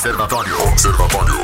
Observatório. Observatório.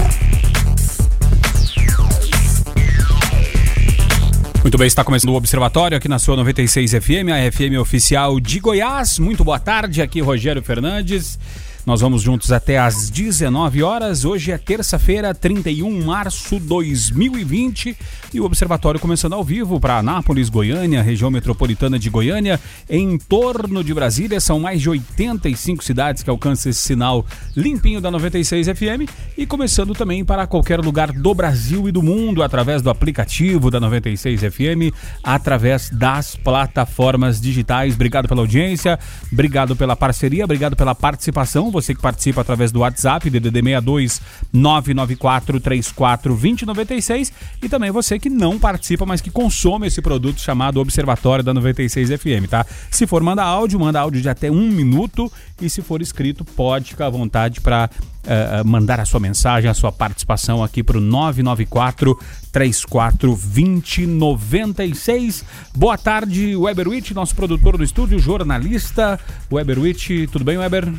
Muito bem, está começando o Observatório aqui na sua 96 FM, a FM oficial de Goiás. Muito boa tarde, aqui Rogério Fernandes. Nós vamos juntos até às 19 horas. Hoje é terça-feira, 31 de março de 2020 e o Observatório começando ao vivo para Anápolis, Goiânia, região metropolitana de Goiânia, em torno de Brasília. São mais de 85 cidades que alcançam esse sinal limpinho da 96 FM e começando também para qualquer lugar do Brasil e do mundo através do aplicativo da 96 FM, através das plataformas digitais. Obrigado pela audiência, obrigado pela parceria, obrigado pela participação você que participa através do WhatsApp, DDD 62 994 34 2096 e também você que não participa, mas que consome esse produto chamado Observatório da 96 FM, tá? Se for manda áudio, manda áudio de até um minuto e se for escrito, pode ficar à vontade para uh, eh, eh, mandar a sua mensagem, a sua participação aqui para o 994 34 2096. Boa tarde, Weberwitch, nosso produtor do estúdio, jornalista. Weberwitch, tudo bem, Weber?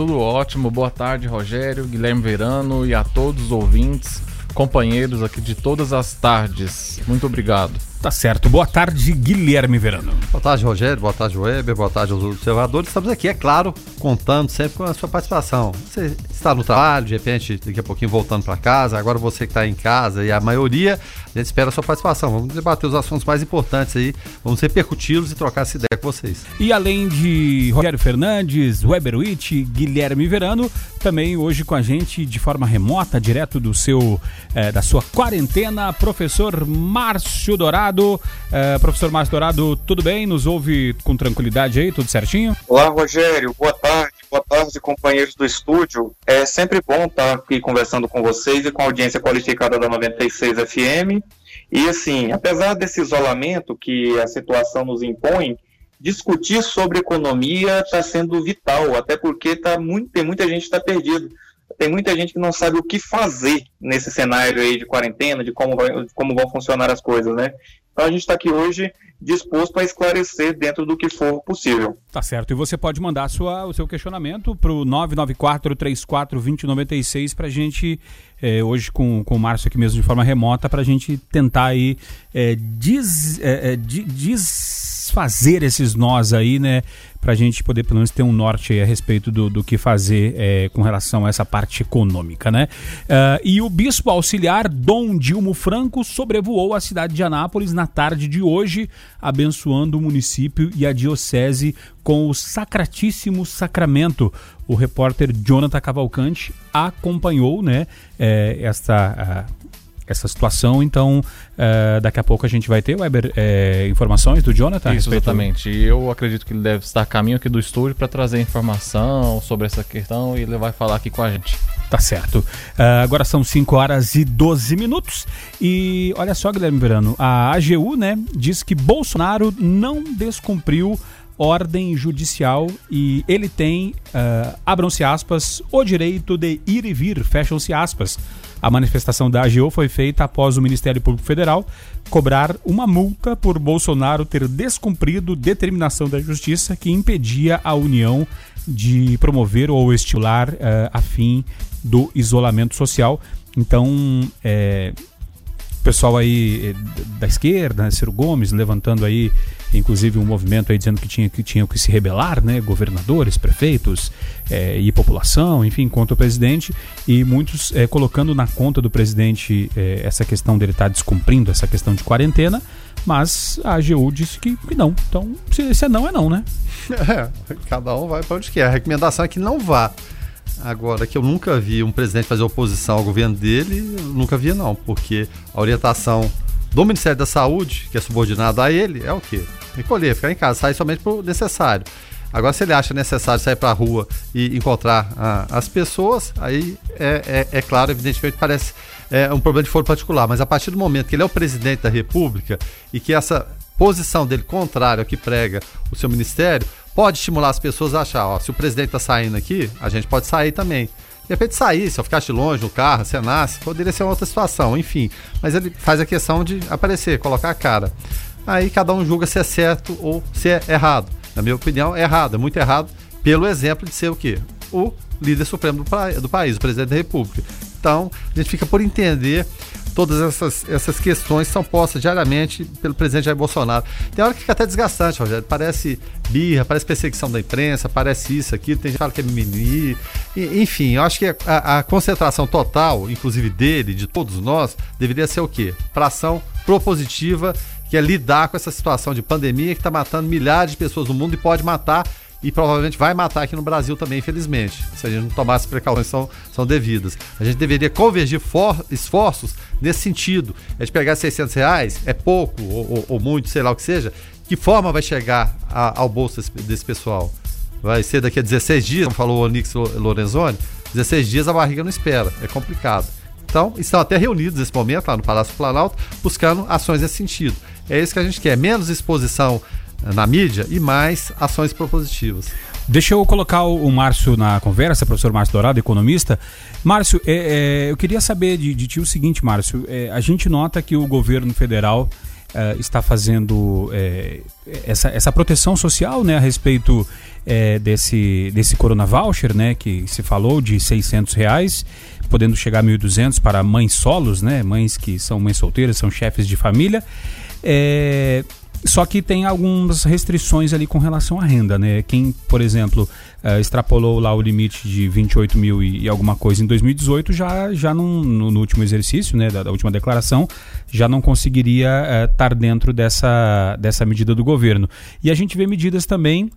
Tudo ótimo. Boa tarde, Rogério, Guilherme Verano e a todos os ouvintes, companheiros aqui de todas as tardes. Muito obrigado. Tá certo. Boa tarde, Guilherme Verano. Boa tarde, Rogério. Boa tarde, Weber. Boa tarde aos observadores. Estamos aqui, é claro, contando sempre com a sua participação. Você está no trabalho, de repente, daqui a pouquinho voltando para casa. Agora você que está em casa e a maioria, a gente espera a sua participação. Vamos debater os assuntos mais importantes aí. Vamos repercuti-los e trocar essa ideia com vocês. E além de Rogério Fernandes, Weber Witt, Guilherme Verano, também hoje com a gente de forma remota, direto do seu, eh, da sua quarentena, professor Márcio Dourado. Dourado. É, professor Márcio Dourado, tudo bem? Nos ouve com tranquilidade aí? Tudo certinho? Olá, Rogério. Boa tarde. Boa tarde, companheiros do estúdio. É sempre bom estar aqui conversando com vocês e com a audiência qualificada da 96 FM. E assim, apesar desse isolamento que a situação nos impõe, discutir sobre economia está sendo vital, até porque tá muito, tem muita gente que está perdida tem muita gente que não sabe o que fazer nesse cenário aí de quarentena, de como, vai, como vão funcionar as coisas, né? Então a gente está aqui hoje disposto a esclarecer dentro do que for possível. Tá certo. E você pode mandar sua, o seu questionamento para o 994-34-2096 para a gente, é, hoje com, com o Márcio aqui mesmo de forma remota, para a gente tentar aí é, des, é, desfazer esses nós aí, né? Para a gente poder pelo menos ter um norte a respeito do, do que fazer é, com relação a essa parte econômica, né? Uh, e o bispo auxiliar Dom Dilmo Franco sobrevoou a cidade de Anápolis na tarde de hoje, abençoando o município e a diocese com o Sacratíssimo Sacramento. O repórter Jonathan Cavalcante acompanhou, né, é, esta essa situação. Então, uh, daqui a pouco a gente vai ter, Weber, é, informações do Jonathan? Isso, exatamente. Eu acredito que ele deve estar a caminho aqui do estúdio para trazer informação sobre essa questão e ele vai falar aqui com a gente. Tá certo. Uh, agora são 5 horas e 12 minutos. E olha só, Guilherme Verano, a AGU né, diz que Bolsonaro não descumpriu ordem judicial e ele tem, uh, abram-se aspas, o direito de ir e vir, fecham-se aspas. A manifestação da AGO foi feita após o Ministério Público Federal cobrar uma multa por Bolsonaro ter descumprido determinação da Justiça que impedia a União de promover ou estimular uh, a fim do isolamento social. Então, é, pessoal aí eh, da esquerda, né, Ciro Gomes, levantando aí inclusive um movimento aí dizendo que tinha que, tinham que se rebelar, né, governadores, prefeitos é, e população, enfim, contra o presidente, e muitos é, colocando na conta do presidente é, essa questão dele estar tá descumprindo essa questão de quarentena, mas a AGU disse que, que não. Então, se, se é não, é não, né? É, cada um vai para onde quer. A recomendação é que não vá. Agora, que eu nunca vi um presidente fazer oposição ao governo dele, nunca vi não, porque a orientação do Ministério da Saúde, que é subordinado a ele, é o quê? Recolher, ficar em casa, sair somente por necessário. Agora, se ele acha necessário sair para a rua e encontrar ah, as pessoas, aí é, é, é, claro, evidentemente, parece é, um problema de foro particular. Mas a partir do momento que ele é o presidente da República e que essa posição dele contrária ao que prega o seu ministério, pode estimular as pessoas a achar, ó, se o presidente está saindo aqui, a gente pode sair também. De repente sair, se eu ficasse longe no carro, nasce, poderia ser uma outra situação, enfim. Mas ele faz a questão de aparecer, colocar a cara. Aí cada um julga se é certo ou se é errado. Na minha opinião, é errado, é muito errado, pelo exemplo de ser o quê? O líder supremo do, do país, o presidente da República. Então, a gente fica por entender todas essas, essas questões são postas diariamente pelo presidente Jair Bolsonaro. Tem hora que fica até desgastante, Rogério. Parece birra, parece perseguição da imprensa, parece isso aqui, tem gente que fala que é mimimi. enfim, eu acho que a, a, concentração total, inclusive dele, de todos nós, deveria ser o quê? Para ação propositiva, que é lidar com essa situação de pandemia que está matando milhares de pessoas no mundo e pode matar e provavelmente vai matar aqui no Brasil também, infelizmente, se a gente não tomar as precauções são, são devidas. A gente deveria convergir for, esforços nesse sentido. A gente pegar 600 reais, é pouco ou, ou, ou muito, sei lá o que seja, que forma vai chegar a, ao bolso desse, desse, pessoal? Vai ser daqui a 16 dias, como falou o Onix Lorenzoni, 16 dias a barriga não espera, é complicado. Então, estão até reunidos nesse momento lá no Palácio Planalto, buscando ações nesse sentido. É isso que a gente quer, menos exposição na mídia e mais ações propositivas. Deixa eu colocar o, Márcio na conversa, professor Márcio Dourado, economista. Márcio, é, é, eu queria saber de, de ti o seguinte, Márcio. É, a gente nota que o governo federal é, está fazendo é, essa, essa proteção social né, a respeito é, desse, desse Corona Voucher, né, que se falou de 600 reais, podendo chegar a 1.200 para mães solos, né, mães que são mães solteiras, são chefes de família. É, só que tem algumas restrições ali com relação à renda, né? Quem, por exemplo, uh, extrapolou lá o limite de 28 mil e, e alguma coisa em 2018, já, já no, no, último exercício, né, da, da, última declaração, já não conseguiria estar uh, dentro dessa, dessa medida do governo. E a gente vê medidas também uh,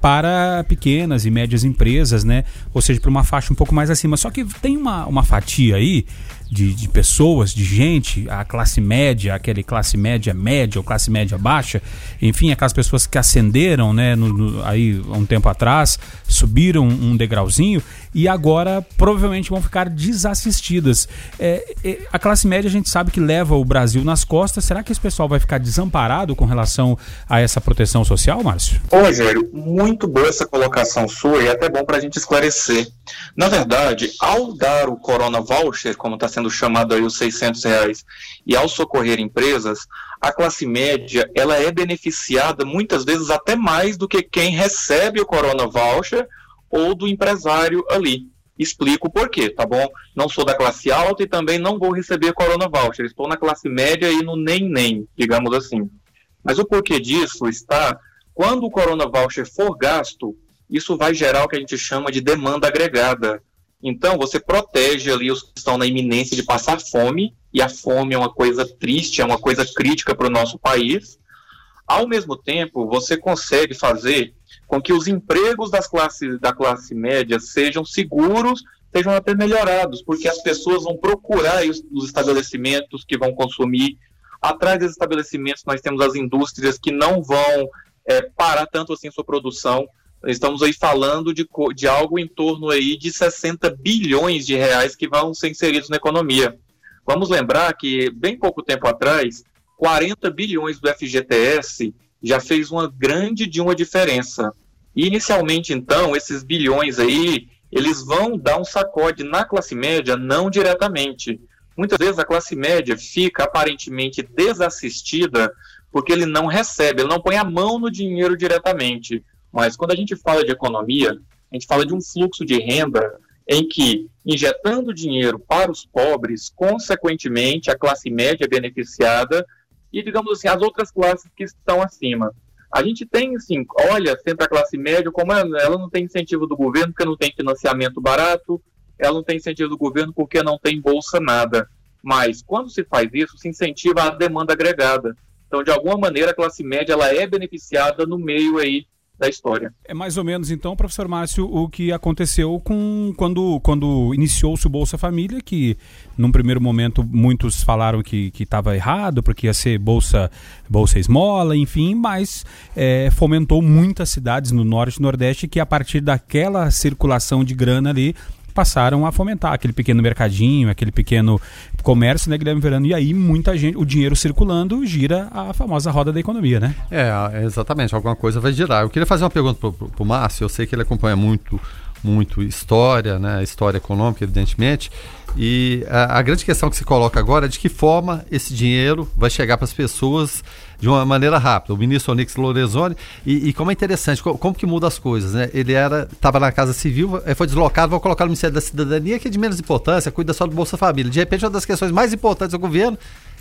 para pequenas e médias empresas, né? Ou seja, para uma faixa um pouco mais acima. Só que tem uma, uma fatia aí de, de pessoas, de gente, a classe média, aquele classe média média ou classe média baixa, enfim, aquelas pessoas que ascenderam, né, no, no, aí um tempo atrás, subiram um degrauzinho e agora provavelmente vão ficar desassistidas. É, é, a classe média a gente sabe que leva o Brasil nas costas. Será que esse pessoal vai ficar desamparado com relação a essa proteção social, Márcio? Ô, Rogério, muito boa essa colocação sua e é até bom para a gente esclarecer. Na verdade, ao dar o Corona Voucher, como está sendo chamado aí os 600 reais, e ao socorrer empresas, a classe média ela é beneficiada muitas vezes até mais do que quem recebe o Corona Voucher ou do empresário ali. Explico por quê, tá bom? Não sou da classe alta e também não vou receber Corona Voucher. Estou na classe média e no nem-nem, digamos assim. Mas o porquê disso está quando o Corona Voucher for gasto, isso vai gerar o que a gente chama de demanda agregada. Então, você protege ali os que estão na iminência de passar fome, e a fome é uma coisa triste, é uma coisa crítica para o nosso país. Ao mesmo tempo, você consegue fazer com que os empregos das classes, da classe média sejam seguros, sejam até melhorados, porque as pessoas vão procurar os, os estabelecimentos que vão consumir. Atrás desses estabelecimentos, nós temos as indústrias que não vão é, parar tanto assim sua produção. Estamos aí falando de, de algo em torno aí de 60 bilhões de reais que vão ser inseridos na economia. Vamos lembrar que, bem pouco tempo atrás, 40 bilhões do FGTS já fez uma grande de uma diferença. E inicialmente, então, esses bilhões aí, eles vão dar um sacode na classe média, não diretamente. Muitas vezes a classe média fica aparentemente desassistida porque ele não recebe, ele não põe a mão no dinheiro diretamente. Mas quando a gente fala de economia, a gente fala de um fluxo de renda em que, injetando dinheiro para os pobres, consequentemente, a classe média é beneficiada e, digamos assim, as outras classes que estão acima. A gente tem, assim, olha sempre a classe média como ela, não tem incentivo do governo porque não tem financiamento barato, ela não tem incentivo do governo porque não tem bolsa nada. Mas quando se faz isso, se incentiva a demanda agregada. Então, de alguma maneira, a classe média ela é beneficiada no meio aí da história. É mais ou menos, então, professor Márcio, o que aconteceu com quando, quando iniciou-se o Bolsa Família, que num primeiro momento muitos falaram que estava errado, porque ia ser Bolsa, bolsa Esmola, enfim, mas é, fomentou muitas cidades no Norte e Nordeste que a partir daquela circulação de grana ali passaram a fomentar aquele pequeno mercadinho, aquele pequeno comércio, né, Guilherme Verano? E aí muita gente, o dinheiro circulando, gira a famosa roda da economia, né? É, exatamente, alguma coisa vai girar. Eu queria fazer uma pergunta para o Márcio, eu sei que ele acompanha muito muito história, né, história econômica, evidentemente. E a, a, grande questão que se coloca agora é de que forma esse dinheiro vai chegar para as pessoas de uma maneira rápida. O ministro Onix Lorenzoni, e, e como é interessante, como, como, que muda as coisas, né? Ele era, estava na Casa Civil, foi deslocado, vou colocar no Ministério da Cidadania, que é de menos importância, cuida só do Bolsa Família. De repente, uma das questões mais importantes do governo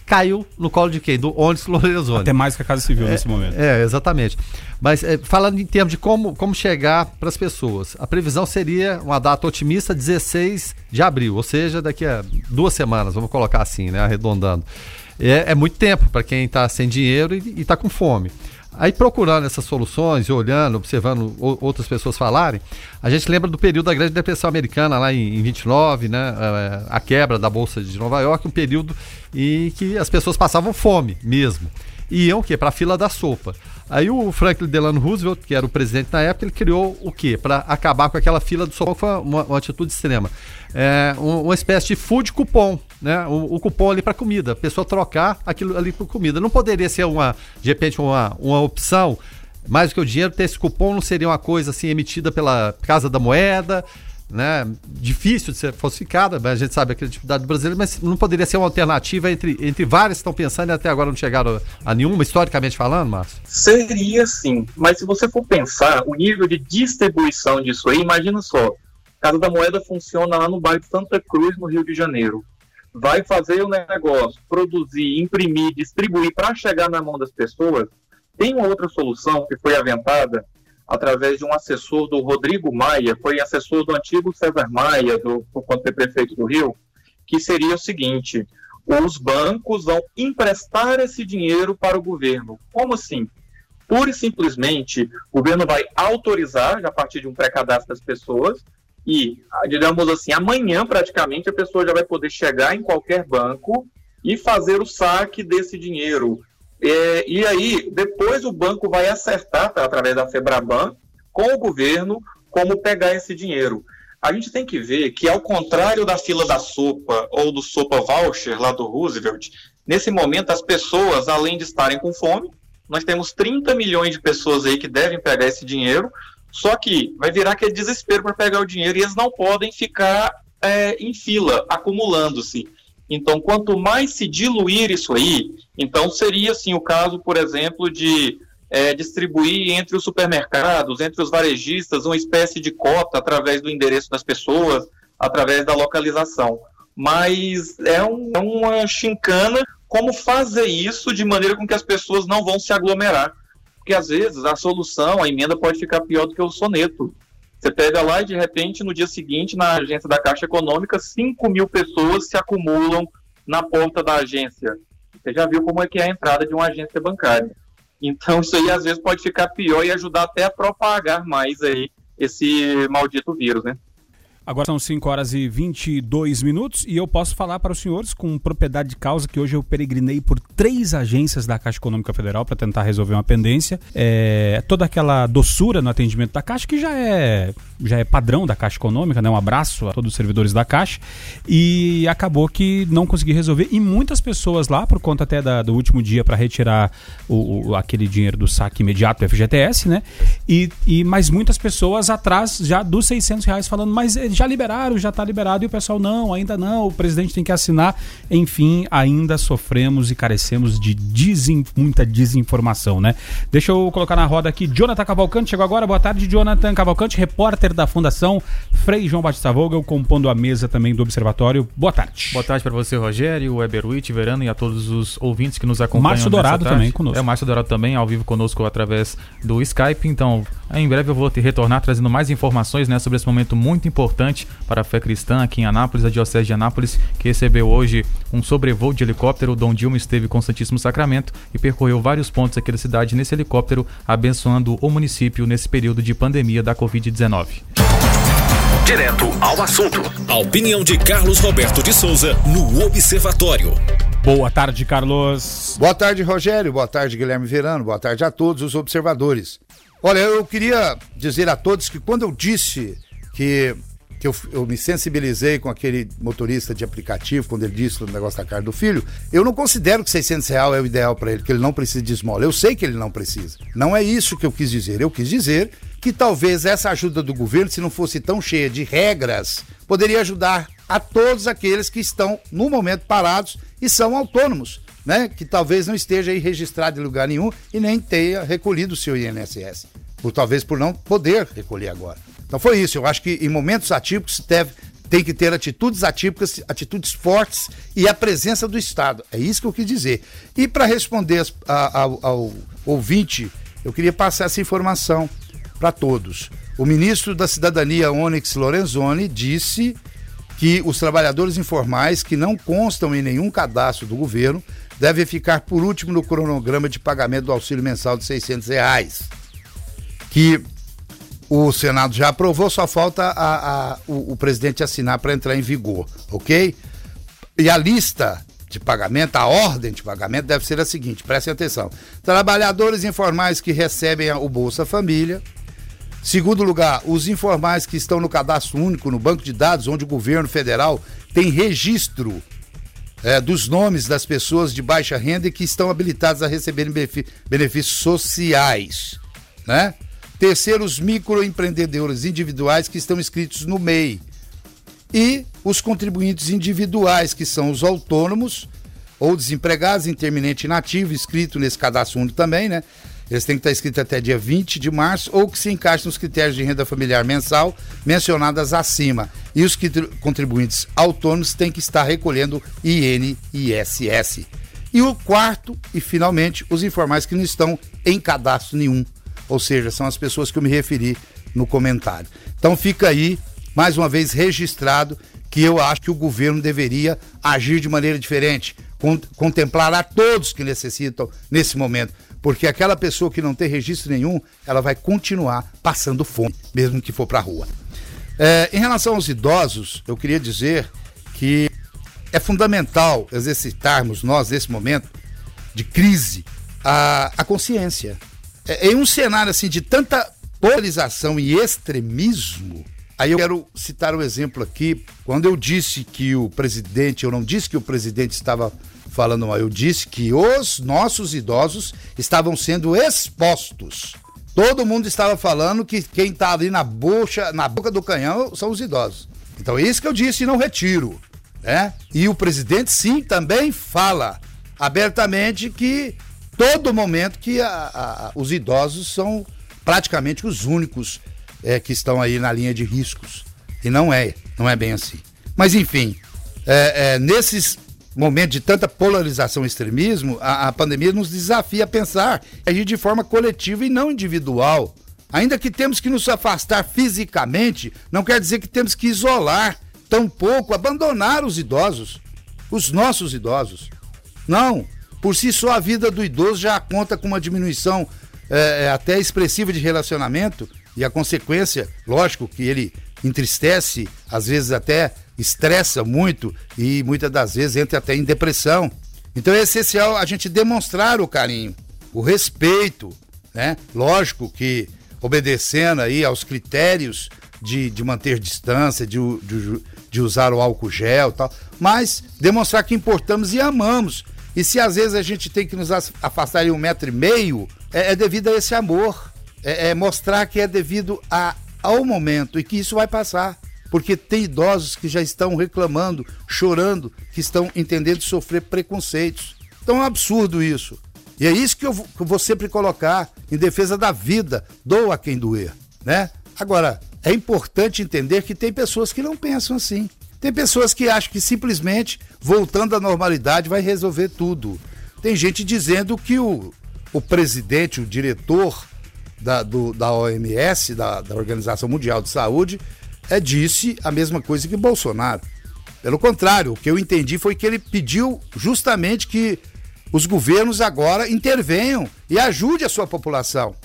caiu no colo de quem? Do Onix Lorenzoni. Até mais que a Casa Civil é, nesse momento. É, exatamente. Mas é, falando em termos de como, como chegar para as pessoas, a previsão seria uma data otimista, 16 de abril, ou seja, daqui a duas semanas, vamos colocar assim, né, arredondando. É, é muito tempo para quem está sem dinheiro e está com fome. Aí procurando essas soluções, olhando, observando outras pessoas falarem, a gente lembra do período da Grande Depressão Americana, lá em, em 29, né? A, a quebra da Bolsa de Nova York, um período em que as pessoas passavam fome mesmo. E iam o quê? Para a fila da sopa. Aí o Franklin Delano Roosevelt, que era o presidente na época, ele criou o quê? Para acabar com aquela fila do sopa, foi uma, uma atitude extrema. É, uma espécie de food cupom, né? O, o cupom ali para comida, a pessoa trocar aquilo ali por comida. Não poderia ser uma, de repente, uma, uma opção mais do que o dinheiro, ter esse cupom não seria uma coisa assim emitida pela Casa da Moeda, né, difícil de ser falsificada, a gente sabe a criatividade brasileira, mas não poderia ser uma alternativa entre, entre várias que estão pensando e até agora não chegaram a nenhuma, historicamente falando, Márcio? Seria sim, mas se você for pensar o nível de distribuição disso aí, imagina só, Casa da Moeda funciona lá no bairro Santa Cruz, no Rio de Janeiro. Vai fazer o negócio, produzir, imprimir, distribuir para chegar na mão das pessoas. Tem uma outra solução que foi aventada, através de um assessor do Rodrigo Maia, foi assessor do antigo César Maia, do, quando foi prefeito do Rio, que seria o seguinte: os bancos vão emprestar esse dinheiro para o governo. Como assim? Pura e simplesmente, o governo vai autorizar, a partir de um pré-cadastro das pessoas, e, digamos assim, amanhã praticamente a pessoa já vai poder chegar em qualquer banco e fazer o saque desse dinheiro. É, e aí, depois o banco vai acertar, tá, através da Febraban, com o governo, como pegar esse dinheiro. A gente tem que ver que, ao contrário da fila da sopa ou do sopa voucher lá do Roosevelt, nesse momento as pessoas, além de estarem com fome, nós temos 30 milhões de pessoas aí que devem pegar esse dinheiro, só que vai virar aquele desespero para pegar o dinheiro e eles não podem ficar é, em fila, acumulando-se. Então, quanto mais se diluir isso aí, então seria assim o caso, por exemplo, de é, distribuir entre os supermercados, entre os varejistas, uma espécie de cota através do endereço das pessoas, através da localização. Mas é, um, é uma chincana como fazer isso de maneira com que as pessoas não vão se aglomerar. Porque às vezes a solução, a emenda pode ficar pior do que o soneto. Você pega lá e de repente no dia seguinte, na agência da Caixa Econômica, 5 mil pessoas se acumulam na porta da agência. Você já viu como é que é a entrada de uma agência bancária. Então isso aí às vezes pode ficar pior e ajudar até a propagar mais aí esse maldito vírus, né? Agora são 5 horas e 22 minutos e eu posso falar para os senhores com propriedade de causa que hoje eu peregrinei por três agências da Caixa Econômica Federal para tentar resolver uma pendência. É, toda aquela doçura no atendimento da Caixa, que já é, já é padrão da Caixa Econômica, né? Um abraço a todos os servidores da Caixa. E acabou que não consegui resolver. E muitas pessoas lá, por conta até da, do último dia para retirar o, o, aquele dinheiro do saque imediato do FGTS, né? E, e mais muitas pessoas atrás já dos 600 reais falando, mas já liberaram, já está liberado, e o pessoal, não, ainda não, o presidente tem que assinar. Enfim, ainda sofremos e carecemos de desin muita desinformação, né? Deixa eu colocar na roda aqui, Jonathan Cavalcante, chegou agora, boa tarde, Jonathan Cavalcante, repórter da Fundação Frei João Batista Vogel, compondo a mesa também do Observatório. Boa tarde. Boa tarde para você, Rogério, Weber Witt, Verano e a todos os ouvintes que nos acompanham. Márcio Dourado também conosco. É, o Márcio Dourado também, ao vivo conosco através do Skype. Então, em breve eu vou te retornar trazendo mais informações né, sobre esse momento muito importante importante para a fé cristã aqui em Anápolis, a Diocese de Anápolis, que recebeu hoje um sobrevoo de helicóptero. O Dom Dilma esteve com o Santíssimo Sacramento e percorreu vários pontos aqui da cidade nesse helicóptero, abençoando o município nesse período de pandemia da Covid-19. Direto ao assunto. A opinião de Carlos Roberto de Souza no Observatório. Boa tarde, Carlos. Boa tarde, Rogério. Boa tarde, Guilherme Verano. Boa tarde a todos os observadores. Olha, eu queria dizer a todos que quando eu disse que que eu, eu, me sensibilizei com aquele motorista de aplicativo, quando ele disse o negócio da carne do filho, eu não considero que 600 reais é o ideal para ele, que ele não precisa de esmola. Eu sei que ele não precisa. Não é isso que eu quis dizer. Eu quis dizer que talvez essa ajuda do governo, se não fosse tão cheia de regras, poderia ajudar a todos aqueles que estão, no momento, parados e são autônomos, né? Que talvez não esteja aí registrado em lugar nenhum e nem tenha recolhido o seu INSS. Por talvez por não poder recolher agora. Então foi isso. Eu acho que em momentos atípicos deve, tem que ter atitudes atípicas, atitudes fortes e a presença do Estado. É isso que eu quis dizer. E para responder ao, ao ouvinte, eu queria passar essa informação para todos. O ministro da Cidadania, Onyx Lorenzoni, disse que os trabalhadores informais que não constam em nenhum cadastro do governo devem ficar por último no cronograma de pagamento do auxílio mensal de 600 reais. Que o Senado já aprovou, só falta a, a, o, o presidente assinar para entrar em vigor, ok? E a lista de pagamento, a ordem de pagamento deve ser a seguinte: prestem atenção. Trabalhadores informais que recebem o Bolsa Família. Segundo lugar, os informais que estão no cadastro único no banco de dados, onde o governo federal tem registro é, dos nomes das pessoas de baixa renda e que estão habilitados a receberem benefícios sociais, né? Terceiro, os microempreendedores individuais que estão inscritos no MEI. E os contribuintes individuais, que são os autônomos ou desempregados, interminente inativo, inscrito nesse cadastro único também, né? Eles têm que estar inscritos até dia 20 de março ou que se encaixem nos critérios de renda familiar mensal mencionadas acima. E os contribuintes autônomos têm que estar recolhendo INSS. E o quarto, e finalmente, os informais que não estão em cadastro nenhum ou seja, são as pessoas que eu me referi no comentário. Então fica aí, mais uma vez, registrado que eu acho que o governo deveria agir de maneira diferente, contemplar a todos que necessitam nesse momento, porque aquela pessoa que não tem registro nenhum, ela vai continuar passando fome, mesmo que for para a rua. É, em relação aos idosos, eu queria dizer que é fundamental exercitarmos nós, nesse momento de crise, a, a consciência é, em um cenário assim de tanta polarização e extremismo, aí eu quero citar um exemplo aqui. Quando eu disse que o presidente, eu não disse que o presidente estava falando eu disse que os nossos idosos estavam sendo expostos. Todo mundo estava falando que quem está ali na boca, na boca do canhão são os idosos. Então é isso que eu disse e não retiro. Né? E o presidente, sim, também fala abertamente que todo momento que a, a, os idosos são praticamente os únicos é, que estão aí na linha de riscos. E não é, não é bem assim. Mas enfim, é, é, nesses momentos de tanta polarização e extremismo, a, a pandemia nos desafia a pensar, agir de forma coletiva e não individual. Ainda que temos que nos afastar fisicamente, não quer dizer que temos que isolar, tampouco abandonar os idosos, os nossos idosos. Não, por si só, a vida do idoso já conta com uma diminuição é, até expressiva de relacionamento e a consequência, lógico, que ele entristece, às vezes até estressa muito e muitas das vezes entra até em depressão. Então é essencial a gente demonstrar o carinho, o respeito, né? Lógico que obedecendo aí aos critérios de, de manter distância, de, de, de usar o álcool gel e tal, mas demonstrar que importamos e amamos e se às vezes a gente tem que nos afastar em um metro e meio, é, é devido a esse amor. É, é, mostrar que é devido a, ao momento e que isso vai passar. Porque tem idosos que já estão reclamando, chorando, que estão entendendo sofrer preconceitos. Então é um absurdo isso. E é isso que eu, vou sempre colocar em defesa da vida, doa quem doer, né? Agora, é importante entender que tem pessoas que não pensam assim. Tem pessoas que acham que simplesmente voltando à normalidade vai resolver tudo. Tem gente dizendo que o, o presidente, o diretor da, do, da OMS, da, da Organização Mundial de Saúde, é, disse a mesma coisa que Bolsonaro. Pelo contrário, o que eu entendi foi que ele pediu justamente que os governos agora intervenham e ajude a sua população.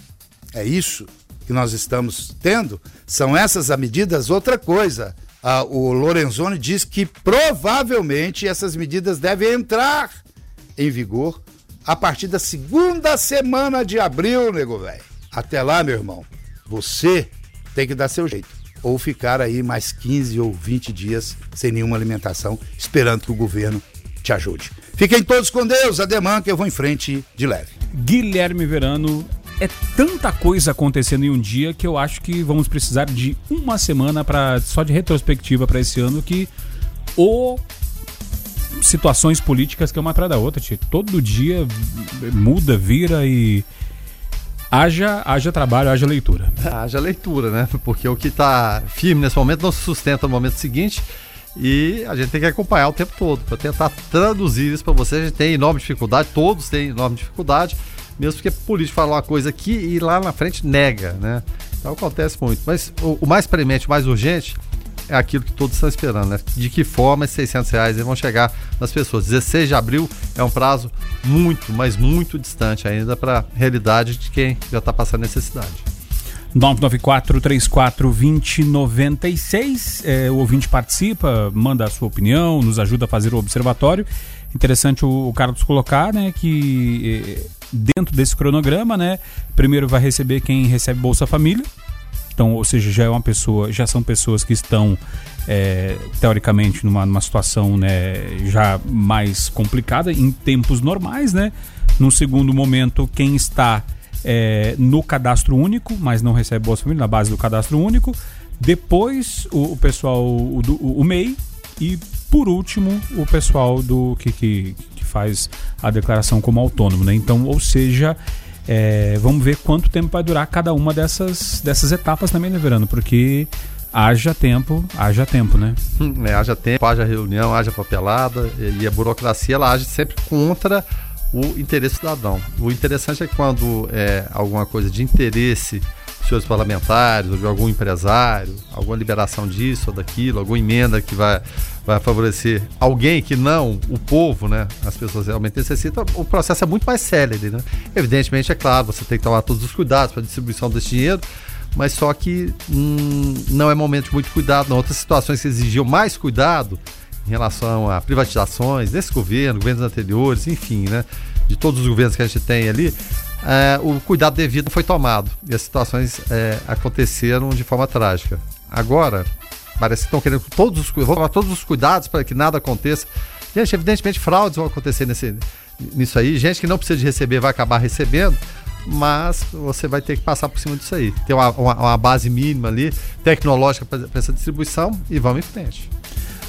É isso que nós estamos tendo? São essas as medidas? Outra coisa, ah, o Lorenzoni diz que provavelmente essas medidas devem entrar em vigor a partir da segunda semana de abril, nego velho. Até lá, meu irmão, você tem que dar seu jeito. Ou ficar aí mais 15 ou 20 dias sem nenhuma alimentação, esperando que o governo te ajude. Fiquem todos com Deus, ademã que eu vou em frente de leve. Guilherme Verano, é tanta coisa acontecendo em um dia que eu acho que vamos precisar de uma semana para só de retrospectiva para esse ano que o situações políticas que é uma atrás da outra, tia. todo dia muda, vira e haja, haja trabalho, haja leitura. Haja leitura, né? Porque o que está firme nesse momento não se sustenta no momento seguinte e a gente tem que acompanhar o tempo todo para tentar traduzir isso para você. A gente tem enorme dificuldade, todos têm enorme dificuldade mesmo porque político fala uma coisa aqui e lá na frente nega, né? Então acontece muito. Mas o, o mais premente, o mais urgente é aquilo que todos estão esperando, né? De que forma esses 600 reais vão chegar nas pessoas. 16 de abril é um prazo muito, mas muito distante ainda para a realidade de quem já está passando necessidade. 994-34-2096. É, o ouvinte participa, manda a sua opinião, nos ajuda a fazer o observatório. Interessante o, o Carlos colocar, né, que eh, dentro desse cronograma, né, primeiro vai receber quem recebe Bolsa Família. Então, ou seja, já é uma pessoa, já são pessoas que estão é, teoricamente numa, numa situação né, já mais complicada em tempos normais, né? No segundo momento, quem está é, no cadastro único, mas não recebe Bolsa Família na base do cadastro único. Depois o, o pessoal, o, o, o MEI e por último, o pessoal do que, que, que faz a declaração como autônomo, né? Então, ou seja, é, vamos ver quanto tempo vai durar cada uma dessas, dessas etapas também, né, Verano? Porque haja tempo, haja tempo, né? É, haja tempo, haja reunião, haja papelada, e a burocracia ela age sempre contra o interesse cidadão. O interessante é quando é alguma coisa de interesse senhores parlamentares, ou de algum empresário, alguma liberação disso ou daquilo, alguma emenda que vai, vai favorecer alguém que não o povo, né? As pessoas realmente necessitam, o processo é muito mais célere, né? Evidentemente, é claro, você tem que tomar todos os cuidados para a distribuição desse dinheiro, mas só que hum, não é momento de muito cuidado. Não. Outras situações que exigiam mais cuidado em relação a privatizações desse governo, governos anteriores, enfim, né? De todos os governos que a gente tem ali, é, o cuidado devido foi tomado e as situações é, aconteceram de forma trágica. Agora, parece que estão querendo todos os, vão tomar todos os cuidados para que nada aconteça. Gente, evidentemente fraudes vão acontecer nesse, nisso aí. Gente que não precisa de receber vai acabar recebendo, mas você vai ter que passar por cima disso aí. Tem uma, uma, uma base mínima ali, tecnológica para essa distribuição e vamos em frente.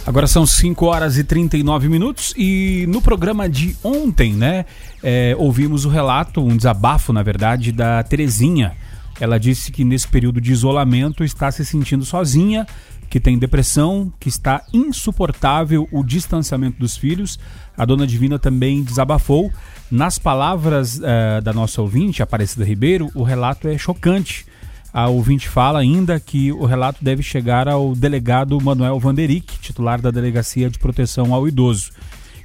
Agora são 5 horas e 39 minutos e no programa de ontem, né, é, ouvimos o relato, um desabafo, na verdade, da Terezinha. Ela disse que nesse período de isolamento está se sentindo sozinha, que tem depressão, que está insuportável o distanciamento dos filhos. A dona Divina também desabafou. Nas palavras uh, da nossa ouvinte, Aparecida Ribeiro, o relato é chocante a ouvinte fala ainda que o relato deve chegar ao delegado Manuel Vanderick, titular da Delegacia de Proteção ao Idoso.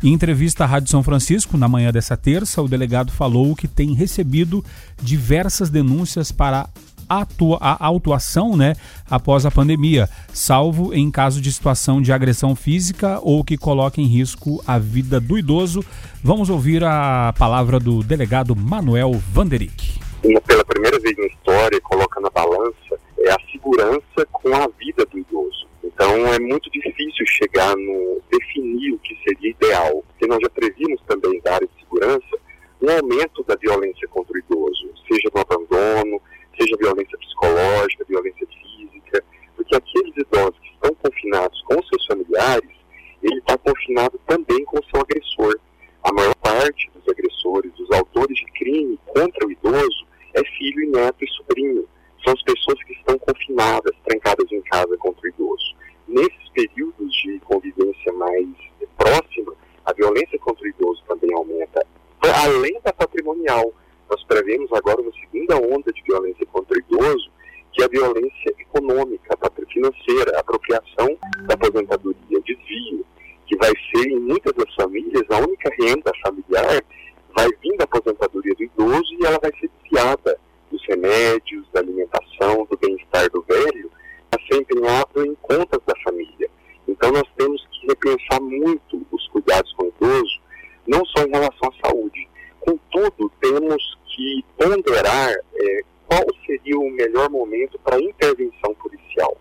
Em entrevista à Rádio São Francisco, na manhã dessa terça, o delegado falou que tem recebido diversas denúncias para atua, a autuação né, após a pandemia, salvo em caso de situação de agressão física ou que coloque em risco a vida do idoso. Vamos ouvir a palavra do delegado Manuel Vanderick pela primeira vez na história, coloca na balança é a segurança com a vida do idoso. Então é muito difícil chegar no definir o que seria ideal, porque nós já previmos também da área de segurança um aumento da violência contra o idoso, seja no abandono, seja violência psicológica, violência física, porque aqueles idosos que estão confinados com seus familiares, ele está confinado também com seu agressor. A maior parte dos agressores, dos autores de crime contra o idoso, é filho e neto e sobrinho. São as pessoas que estão confinadas, trancadas em casa contra o idoso. Nesses períodos de convivência mais próxima, a violência contra o idoso também aumenta, além da patrimonial. Nós prevemos agora uma segunda onda de violência contra o idoso, que é a violência econômica, a financeira, a apropriação da aposentadoria, desvio, que vai ser, em muitas das famílias, a única renda familiar vai vir da aposentadoria do idoso e ela vai ser desviada dos remédios, da alimentação, do bem-estar do velho, a ser empenhado em contas da família. Então nós temos que repensar muito os cuidados com o idoso, não só em relação à saúde. Contudo, temos que ponderar é, qual seria o melhor momento para intervenção policial.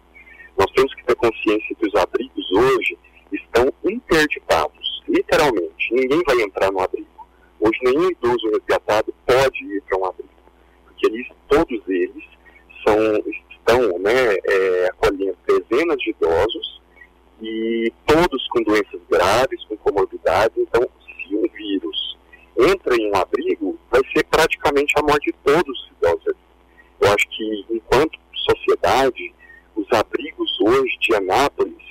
consciência que os abrigos hoje estão interditados, literalmente. Ninguém vai entrar no abrigo. Hoje nenhum idoso resgatado pode ir para um abrigo, porque eles, todos eles são, estão né, é, acolhendo dezenas de idosos e todos com doenças graves, com comorbidades. Então, se um vírus entra em um abrigo, vai ser praticamente a morte de todos os idosos. Eu acho que, enquanto sociedade, os abrigos hoje de Anápolis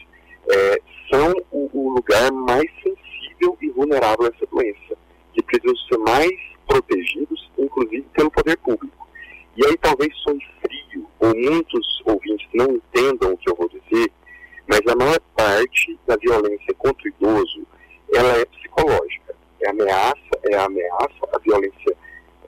é, são o, o, lugar mais sensível e vulnerável a essa doença, que precisam ser mais protegidos, inclusive pelo poder público. E aí talvez soe frio, ou muitos ouvintes não entendam o que eu vou dizer, mas a maior parte da violência contra o idoso, ela é psicológica. É ameaça, é a ameaça, a violência,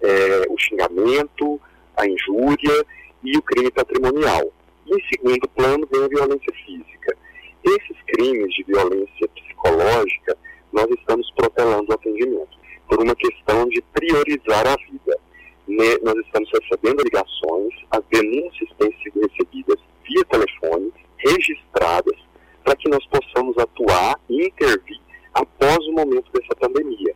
é, o xingamento, a injúria e o crime patrimonial. E em segundo plano vem a violência física. Esses crimes de violência psicológica, nós estamos protelando o atendimento, por uma questão de priorizar a vida. Ne nós estamos recebendo ligações, as denúncias têm sido recebidas via telefone, registradas, para que nós possamos atuar e intervir após o momento dessa pandemia.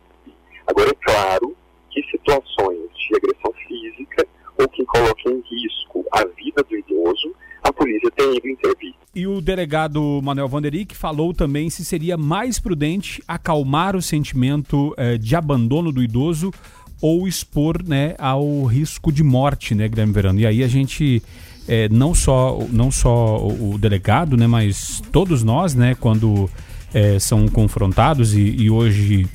Agora, é claro que situações de agressão física ou que coloquem em risco a vida do idoso, a polícia tem ido intervir. E o delegado Manuel Vanderick falou também se seria mais prudente acalmar o sentimento eh, de abandono do idoso ou expor né, ao risco de morte, né, Guilherme Verano? E aí a gente, eh, não só, não só o, o, delegado, né, mas todos nós, né, quando eh, são confrontados e, e hoje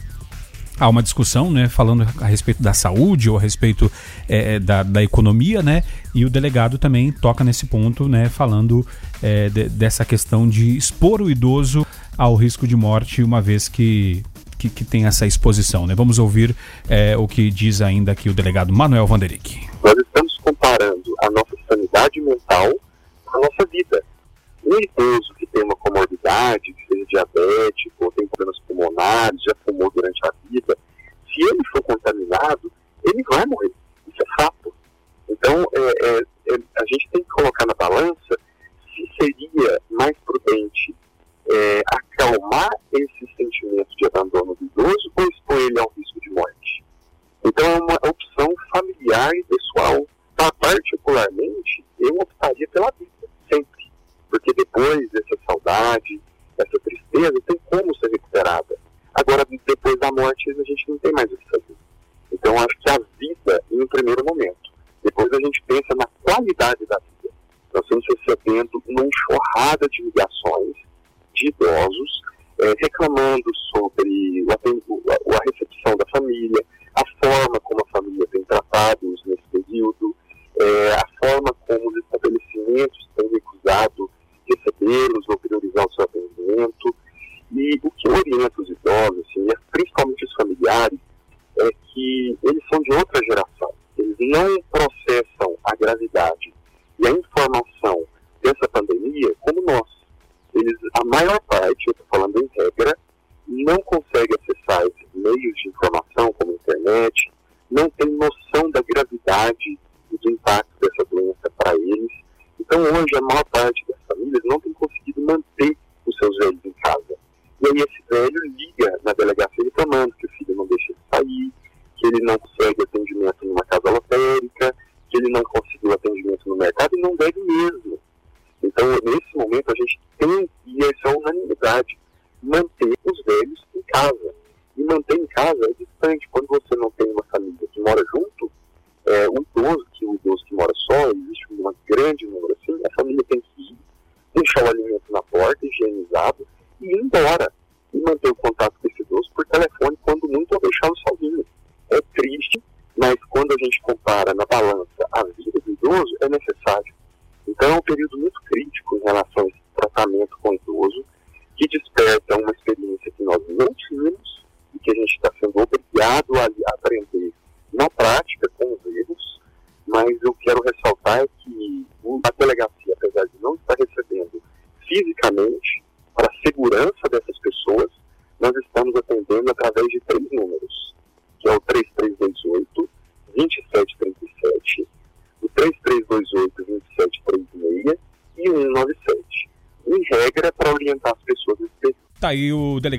há uma discussão, né, falando a respeito da saúde ou a respeito é, da, da economia, né, e o delegado também toca nesse ponto, né, falando é, de, dessa questão de expor o idoso ao risco de morte, uma vez que, que, que tem essa exposição, né. Vamos ouvir é, o que diz ainda aqui o delegado Manuel Vanderick. Nós estamos comparando a nossa sanidade mental a nossa vida. Um idoso que tem uma comorbidade, que seja diabético, ou tem problemas pulmonares, já fumou durante a vida, se ele for contaminado, ele vai morrer. Então, é, é, é, a gente tem que colocar na balança se seria mais prudente é, acalmar esse sentimento de abandono do idoso ou expor ele ao risco de morte. Então, é uma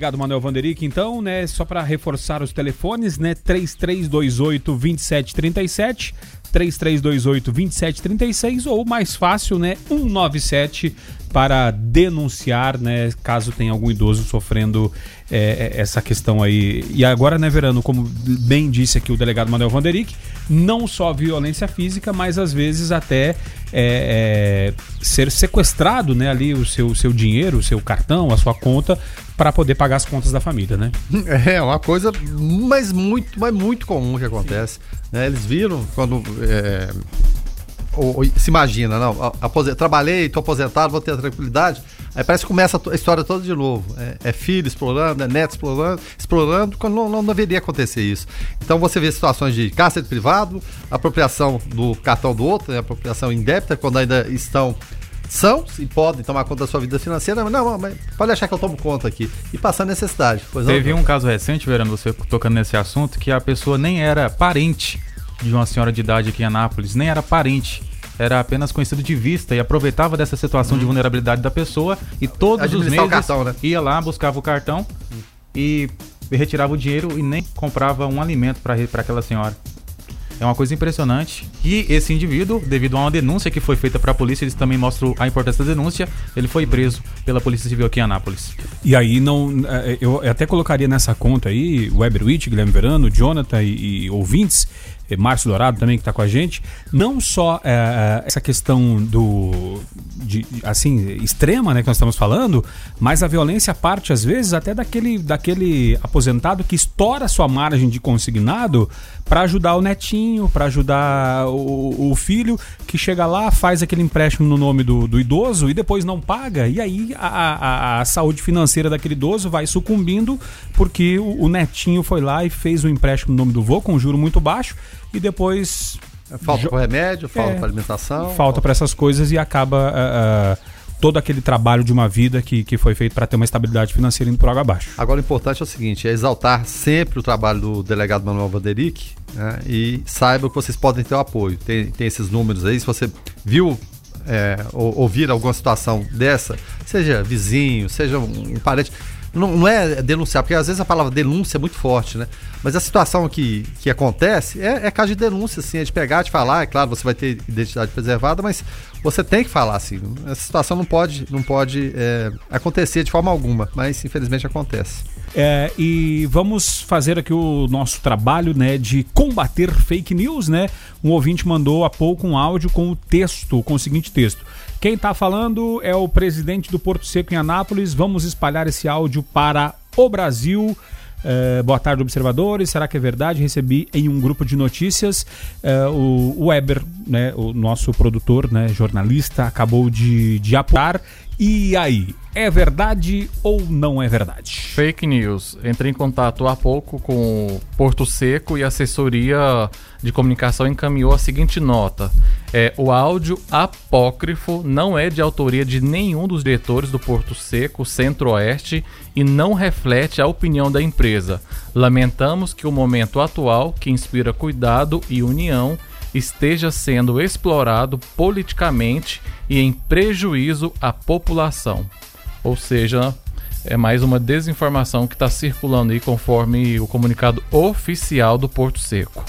o delegado Manuel Vanderick, então, né, só para reforçar os telefones, né, 3328 2737, 3328 2736 ou mais fácil, né, 197 para denunciar, né, caso tenha algum idoso sofrendo é, é, essa questão aí. E agora, né, Verano, como bem disse aqui o delegado Manuel Vanderick, não só violência física, mas às vezes até é, é, ser sequestrado, né, ali o seu, seu dinheiro, o seu cartão, a sua conta, para poder pagar as contas da família, né? É uma coisa, mas muito, mas muito comum que acontece. Né? Eles viram quando é, ou, ou, se imagina, não, trabalhei, estou aposentado, vou ter a tranquilidade. Aí parece que começa a história toda de novo. É, é filho explorando, é neto explorando, explorando, quando não, não, deveria acontecer isso. Então você vê situações de cárcere privado, apropriação do cartão do outro, né, apropriação indébita, quando ainda estão são e podem tomar conta da sua vida financeira, mas não, mas pode achar que eu tomo conta aqui. E passar necessidade. Teve um caso recente, Verano, você tocando nesse assunto, que a pessoa nem era parente de uma senhora de idade aqui em Anápolis, nem era parente. Era apenas conhecido de vista e aproveitava dessa situação hum. de vulnerabilidade da pessoa e todos os meses cartão, né? ia lá, buscava o cartão hum. e retirava o dinheiro e nem comprava um alimento para aquela senhora. É uma coisa impressionante. E esse indivíduo, devido a uma denúncia que foi feita para a polícia, eles também mostram a importância da denúncia, ele foi preso pela Polícia Civil aqui em Anápolis. E aí não. É, eu até colocaria nessa conta aí, Weberwitch, Guilherme Verano, Jonathan e, e ouvintes, Márcio Dourado também que está com a gente, não só é, essa questão do de, assim extrema, né, que nós estamos falando, mas a violência parte às vezes até daquele daquele aposentado que estoura sua margem de consignado para ajudar o netinho, para ajudar o, o, filho que chega lá, faz aquele empréstimo no nome do, do idoso e depois não paga. E aí a, a, a, saúde financeira daquele idoso vai sucumbindo porque o, o netinho foi lá e fez o empréstimo no nome do vô com um juro muito baixo e depois. Falta para remédio, falta é, para alimentação. Falta, falta... para essas coisas e acaba uh, uh, todo aquele trabalho de uma vida que, que foi feito para ter uma estabilidade financeira indo por água abaixo. Agora o importante é o seguinte: é exaltar sempre o trabalho do delegado Manuel Vanderick né, e saiba que vocês podem ter o apoio. Tem, tem esses números aí, se você viu é, ou, ouvir alguma situação dessa, seja vizinho, seja um, parente não, não, é denunciar, porque às vezes a palavra denúncia é muito forte, né? Mas a situação que, que acontece é, é caso de denúncia, assim, é de pegar, de falar, é claro, você vai ter identidade preservada, mas você tem que falar, assim. Essa situação não pode, não pode é, acontecer de forma alguma, mas infelizmente acontece. É, e vamos fazer aqui o nosso trabalho né, de combater fake news, né? Um ouvinte mandou há pouco um áudio com o texto, com o seguinte texto. Quem está falando é o presidente do Porto Seco em Anápolis. Vamos espalhar esse áudio para o Brasil. É, boa tarde, observadores. Será que é verdade? Recebi em um grupo de notícias é, o Weber, né, o nosso produtor, né, jornalista, acabou de, de apurar. E aí, é verdade ou não é verdade? Fake news. Entrei em contato há pouco com Porto Seco e a assessoria de comunicação encaminhou a seguinte nota: é, o áudio apócrifo não é de autoria de nenhum dos diretores do Porto Seco Centro-Oeste e não reflete a opinião da empresa. Lamentamos que o momento atual, que inspira cuidado e união, esteja sendo explorado politicamente e em prejuízo à população. Ou seja, é mais uma desinformação que está circulando aí conforme o comunicado oficial do Porto Seco.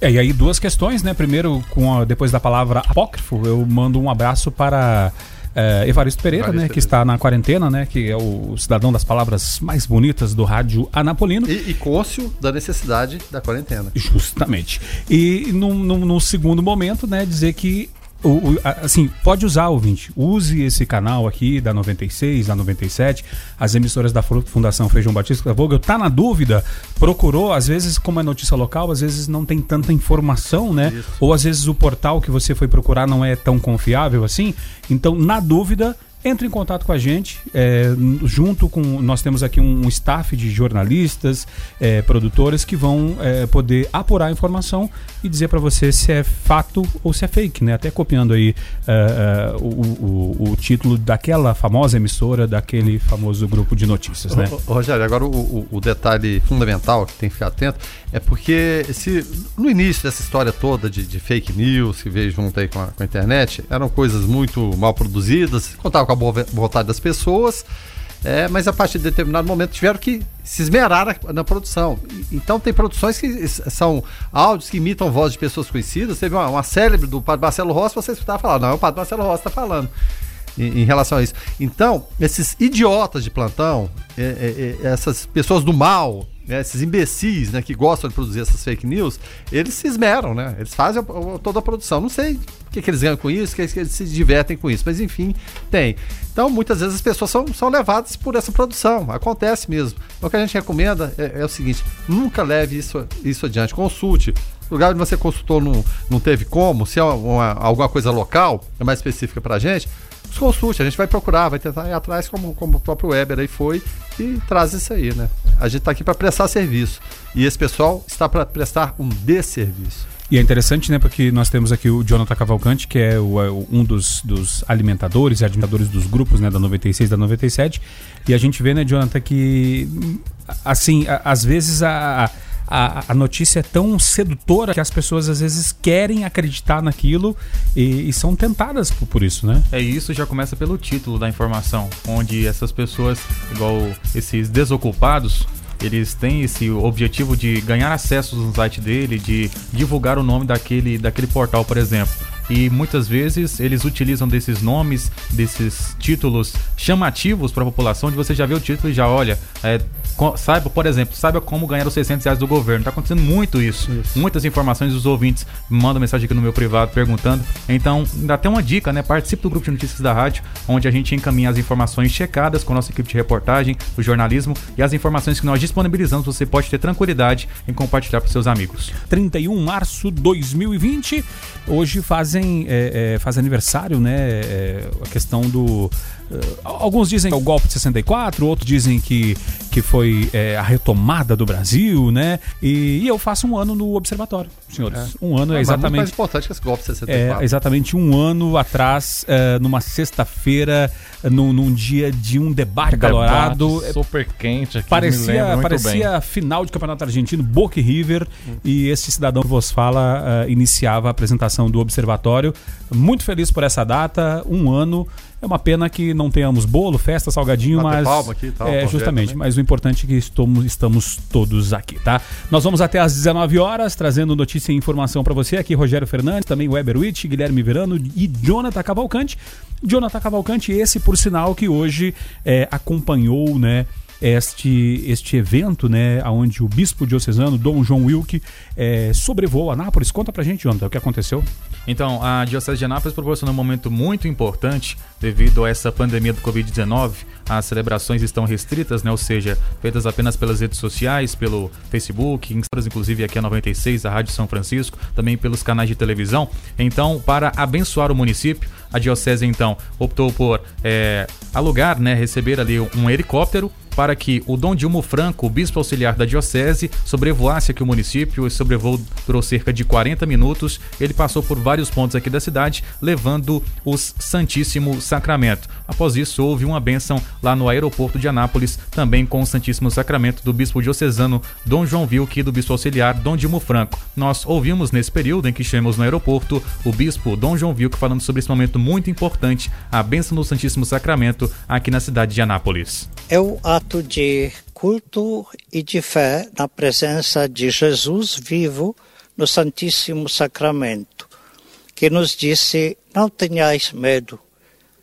É, e aí duas questões, né? Primeiro, com a, depois da palavra apócrifo, eu mando um abraço para é, Evaristo Pereira, Evaristo né, Pereira. que está na quarentena, né, que é o cidadão das palavras mais bonitas do rádio anapolino. E, e côncio da necessidade da quarentena. Justamente. E no segundo momento, né, dizer que o, o, assim, pode usar, ouvinte. Use esse canal aqui da 96, da 97, as emissoras da Fundação Feijão Batista Vogel. Tá na dúvida? Procurou, às vezes, como é notícia local, às vezes não tem tanta informação, né? Isso. Ou às vezes o portal que você foi procurar não é tão confiável assim. Então, na dúvida, entre em contato com a gente. É, junto com. Nós temos aqui um, staff de jornalistas, é, produtores que vão é, poder apurar a informação e dizer para você se é fato ou se é fake, né? Até copiando aí é, é, o, o, o, título daquela famosa emissora, daquele famoso grupo de notícias, né? Rogério, agora o, o, detalhe fundamental que tem que ficar atento é porque se, no início dessa história toda de, de fake news que veio junto aí com a, com a internet, eram coisas muito mal produzidas, contavam com a boa vontade das pessoas. é, mas a partir de determinado momento tiveram que se esmerar na, produção. Então tem produções que são áudios que imitam voz de pessoas conhecidas. Teve uma, uma célebre do Padre Marcelo Rossi, você escutava falar, não, é o Padre Marcelo Rossi está falando. Em, em, relação a isso. Então, esses idiotas de plantão, é, é, é essas pessoas do mal, né, esses imbecis né, que gostam de produzir essas fake news, eles se esmeram, né? Eles fazem a, a, toda a produção. Não sei o que, que eles ganham com isso, o que, que, eles se divertem com isso, mas enfim, tem. Então, muitas vezes as pessoas são, são levadas por essa produção, acontece mesmo. Então, o que a gente recomenda é, é o seguinte: nunca leve isso, isso adiante, consulte. O lugar onde você consultou não, não teve como, se é uma, alguma coisa local, é mais específica para a gente, consulte, a gente vai procurar, vai tentar ir atrás, como, como o próprio Weber aí foi, e traz isso aí, né? A gente está aqui para prestar serviço. E esse pessoal está para prestar um desserviço. E é interessante, né, porque nós temos aqui o Jonathan Cavalcante, que é o, é um dos, dos alimentadores e administradores dos grupos, né, da 96 da 97. E a gente vê, né, Jonathan, que, assim, a, às vezes a, a a, a notícia é tão sedutora que as pessoas às vezes querem acreditar naquilo e, e são tentadas por, por, isso, né? É isso, já começa pelo título da informação, onde essas pessoas, igual esses desocupados, eles têm esse objetivo de ganhar acesso no site dele, de divulgar o nome daquele, daquele portal, por exemplo. E muitas vezes eles utilizam desses nomes, desses títulos chamativos para a população, onde você já vê o título e já olha, é, saiba, por exemplo, saiba como ganhar os 600 reais do governo. Está acontecendo muito isso. isso. Muitas informações dos ouvintes mandam mensagem aqui no meu privado perguntando. Então, dá até uma dica, né? Participe do grupo de notícias da rádio, onde a gente encaminha as informações checadas com a nossa equipe de reportagem, do jornalismo e as informações que nós disponibilizamos. Você pode ter tranquilidade em compartilhar com seus amigos. 31 de março de 2020. Hoje fazem é, é, faz aniversário, né? É, a questão do alguns dizem que é o golpe de 64, outros dizem que, que foi é, a retomada do Brasil, né? E, e, eu faço um ano no observatório, senhores. É. Um ano é exatamente. É mais importante que esse golpe de 64. É exatamente um ano atrás, uh, numa sexta-feira, num, num, dia de um debate calorado. Super quente aqui. Parecia, parecia final de campeonato argentino, Boca e River. Hum. E esse cidadão que vos fala uh, iniciava a apresentação do observatório. Muito feliz por essa data, um ano. É uma pena que não tenhamos bolo, festa, salgadinho, Bater mas. Aqui, tal, é, justamente, mas o importante é que estamos, estamos todos aqui, tá? Nós vamos até às 19 horas, trazendo notícia e informação para você. Aqui, Rogério Fernandes, também Weber Witt, Guilherme Verano e Jonathan Cavalcante. Jonathan Cavalcante, esse, por sinal, que hoje é, acompanhou, né? este, este evento, né, onde o bispo diocesano, Dom João Wilke, é, sobrevoou Anápolis. Conta pra gente, Jonathan, o que aconteceu. Então, a Diocese de Anápolis proporcionou um momento muito importante devido a essa pandemia do Covid-19. As celebrações estão restritas, né, ou seja, feitas apenas pelas redes sociais, pelo Facebook, inclusive aqui a 96, a Rádio São Francisco, também pelos canais de televisão. Então, para abençoar o município, a Diocese então optou por é, alugar, né, receber ali um helicóptero para que o Dom Dilmo Franco, bispo auxiliar da diocese, sobrevoasse aqui o município. Esse sobrevoo durou cerca de 40 minutos. Ele passou por vários pontos aqui da cidade, levando o Santíssimo Sacramento. Após isso, houve uma bênção lá no aeroporto de Anápolis, também com o Santíssimo Sacramento do bispo diocesano Dom João Vilque e do bispo auxiliar Dom Dilmo Franco. Nós ouvimos nesse período em que estivemos no aeroporto o bispo Dom João Vilque falando sobre esse momento muito importante, a bênção do Santíssimo Sacramento aqui na cidade de Anápolis. É ato ato de culto e de fé na presença de Jesus vivo no Santíssimo Sacramento, que nos disse: Não tenhais medo,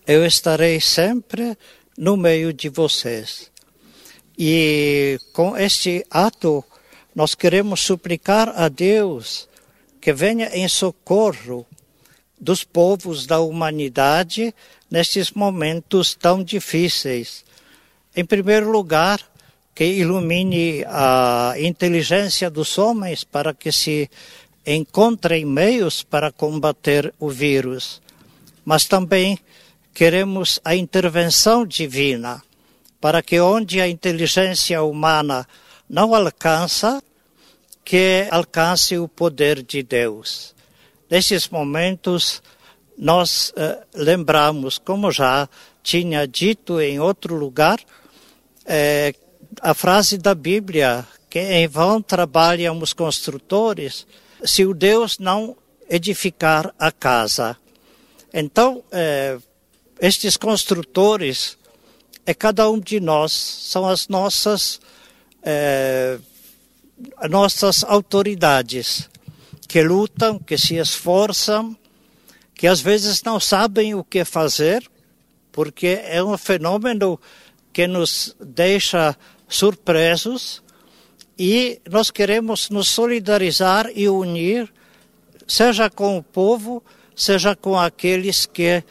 eu estarei sempre no meio de vocês. E com este ato, nós queremos suplicar a Deus que venha em socorro dos povos da humanidade nestes momentos tão difíceis em primeiro lugar, que ilumine a inteligência dos homens para que se encontrem meios para combater o vírus. Mas também queremos a intervenção divina para que onde a inteligência humana não alcança, que alcance o poder de Deus. Nesses momentos, nós eh, lembramos, como já tinha dito em outro lugar, é, a frase da Bíblia, que em vão trabalham os construtores, se o Deus não edificar a casa. Então, é, estes construtores é cada um de nós, são as nossas, eh, nossas autoridades que lutam, que se esforçam, que às vezes não sabem o que fazer, porque é um fenômeno que nos deixa surpresos e nós queremos nos solidarizar e unir, seja com o povo, seja com aqueles que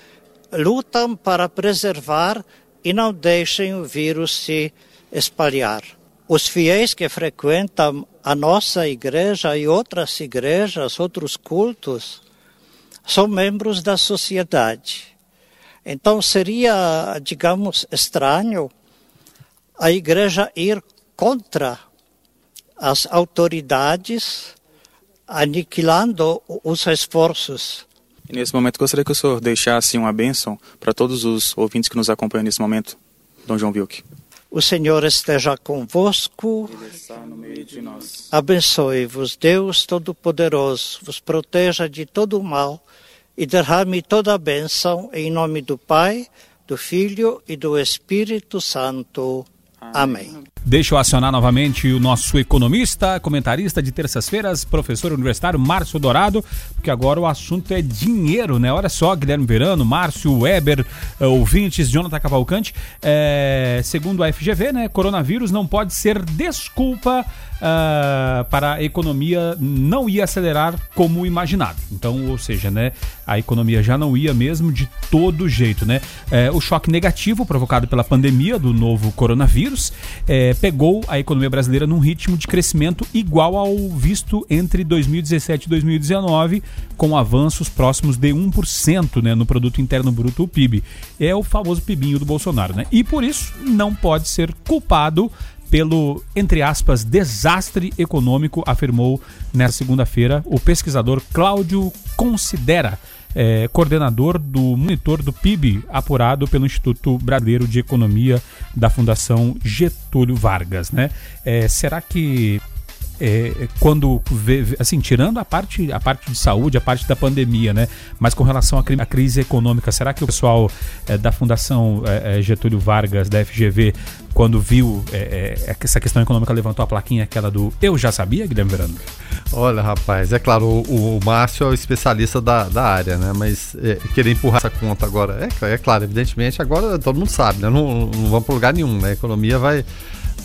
lutam para preservar e não deixem o vírus se espalhar. Os fiéis que frequentam a nossa igreja e outras igrejas, outros cultos, são membros da sociedade. Então seria, digamos, estranho a igreja ir contra as autoridades, aniquilando os esforços. E nesse momento gostaria que o senhor deixasse uma bênção para todos os ouvintes que nos acompanham nesse momento, Dom João Vilk. O Senhor esteja convosco. Abençoe-vos, Deus Todo-Poderoso, vos proteja de todo o mal e derrame toda a bênção em nome do Pai, do Filho e do Espírito Santo. Amém. Deixa eu acionar novamente o nosso economista, comentarista de terças-feiras, professor universitário Márcio Dourado, porque agora o assunto é dinheiro, né? Olha só, Guilherme Verano, Márcio Weber, uh, ouvintes, Jonathan Cavalcante. É, segundo a FGV, né? Coronavírus não pode ser desculpa uh, para a economia não ia acelerar como imaginado. Então, ou seja, né, a economia já não ia mesmo de todo jeito, né? É, o choque negativo provocado pela pandemia do novo coronavírus é, pegou a economia brasileira num ritmo de crescimento igual ao visto entre 2017 e 2019, com avanços próximos de 1% né, no produto interno bruto, o PIB. É o famoso PIBinho do Bolsonaro, né? E por isso não pode ser culpado pelo, entre aspas, desastre econômico, afirmou nesta segunda-feira o pesquisador Cláudio Considera. É, coordenador do monitor do PIB, apurado pelo Instituto Brasileiro de Economia da Fundação Getúlio Vargas. Né? É, será que é, quando vê, assim, tirando a parte, a parte de saúde, a parte da pandemia, né? Mas com relação à, à crise econômica, será que o pessoal é, da Fundação é, é Getúlio Vargas, da FGV, quando viu é, é, essa questão econômica, levantou a plaquinha aquela do Eu já sabia, Guilherme Verano? Olha, rapaz, é claro, o, o Márcio é o especialista da, da área, né? Mas querer empurrar essa conta agora, é, é claro, evidentemente, agora todo mundo sabe, né? Não, não vamos para lugar nenhum, né? A economia vai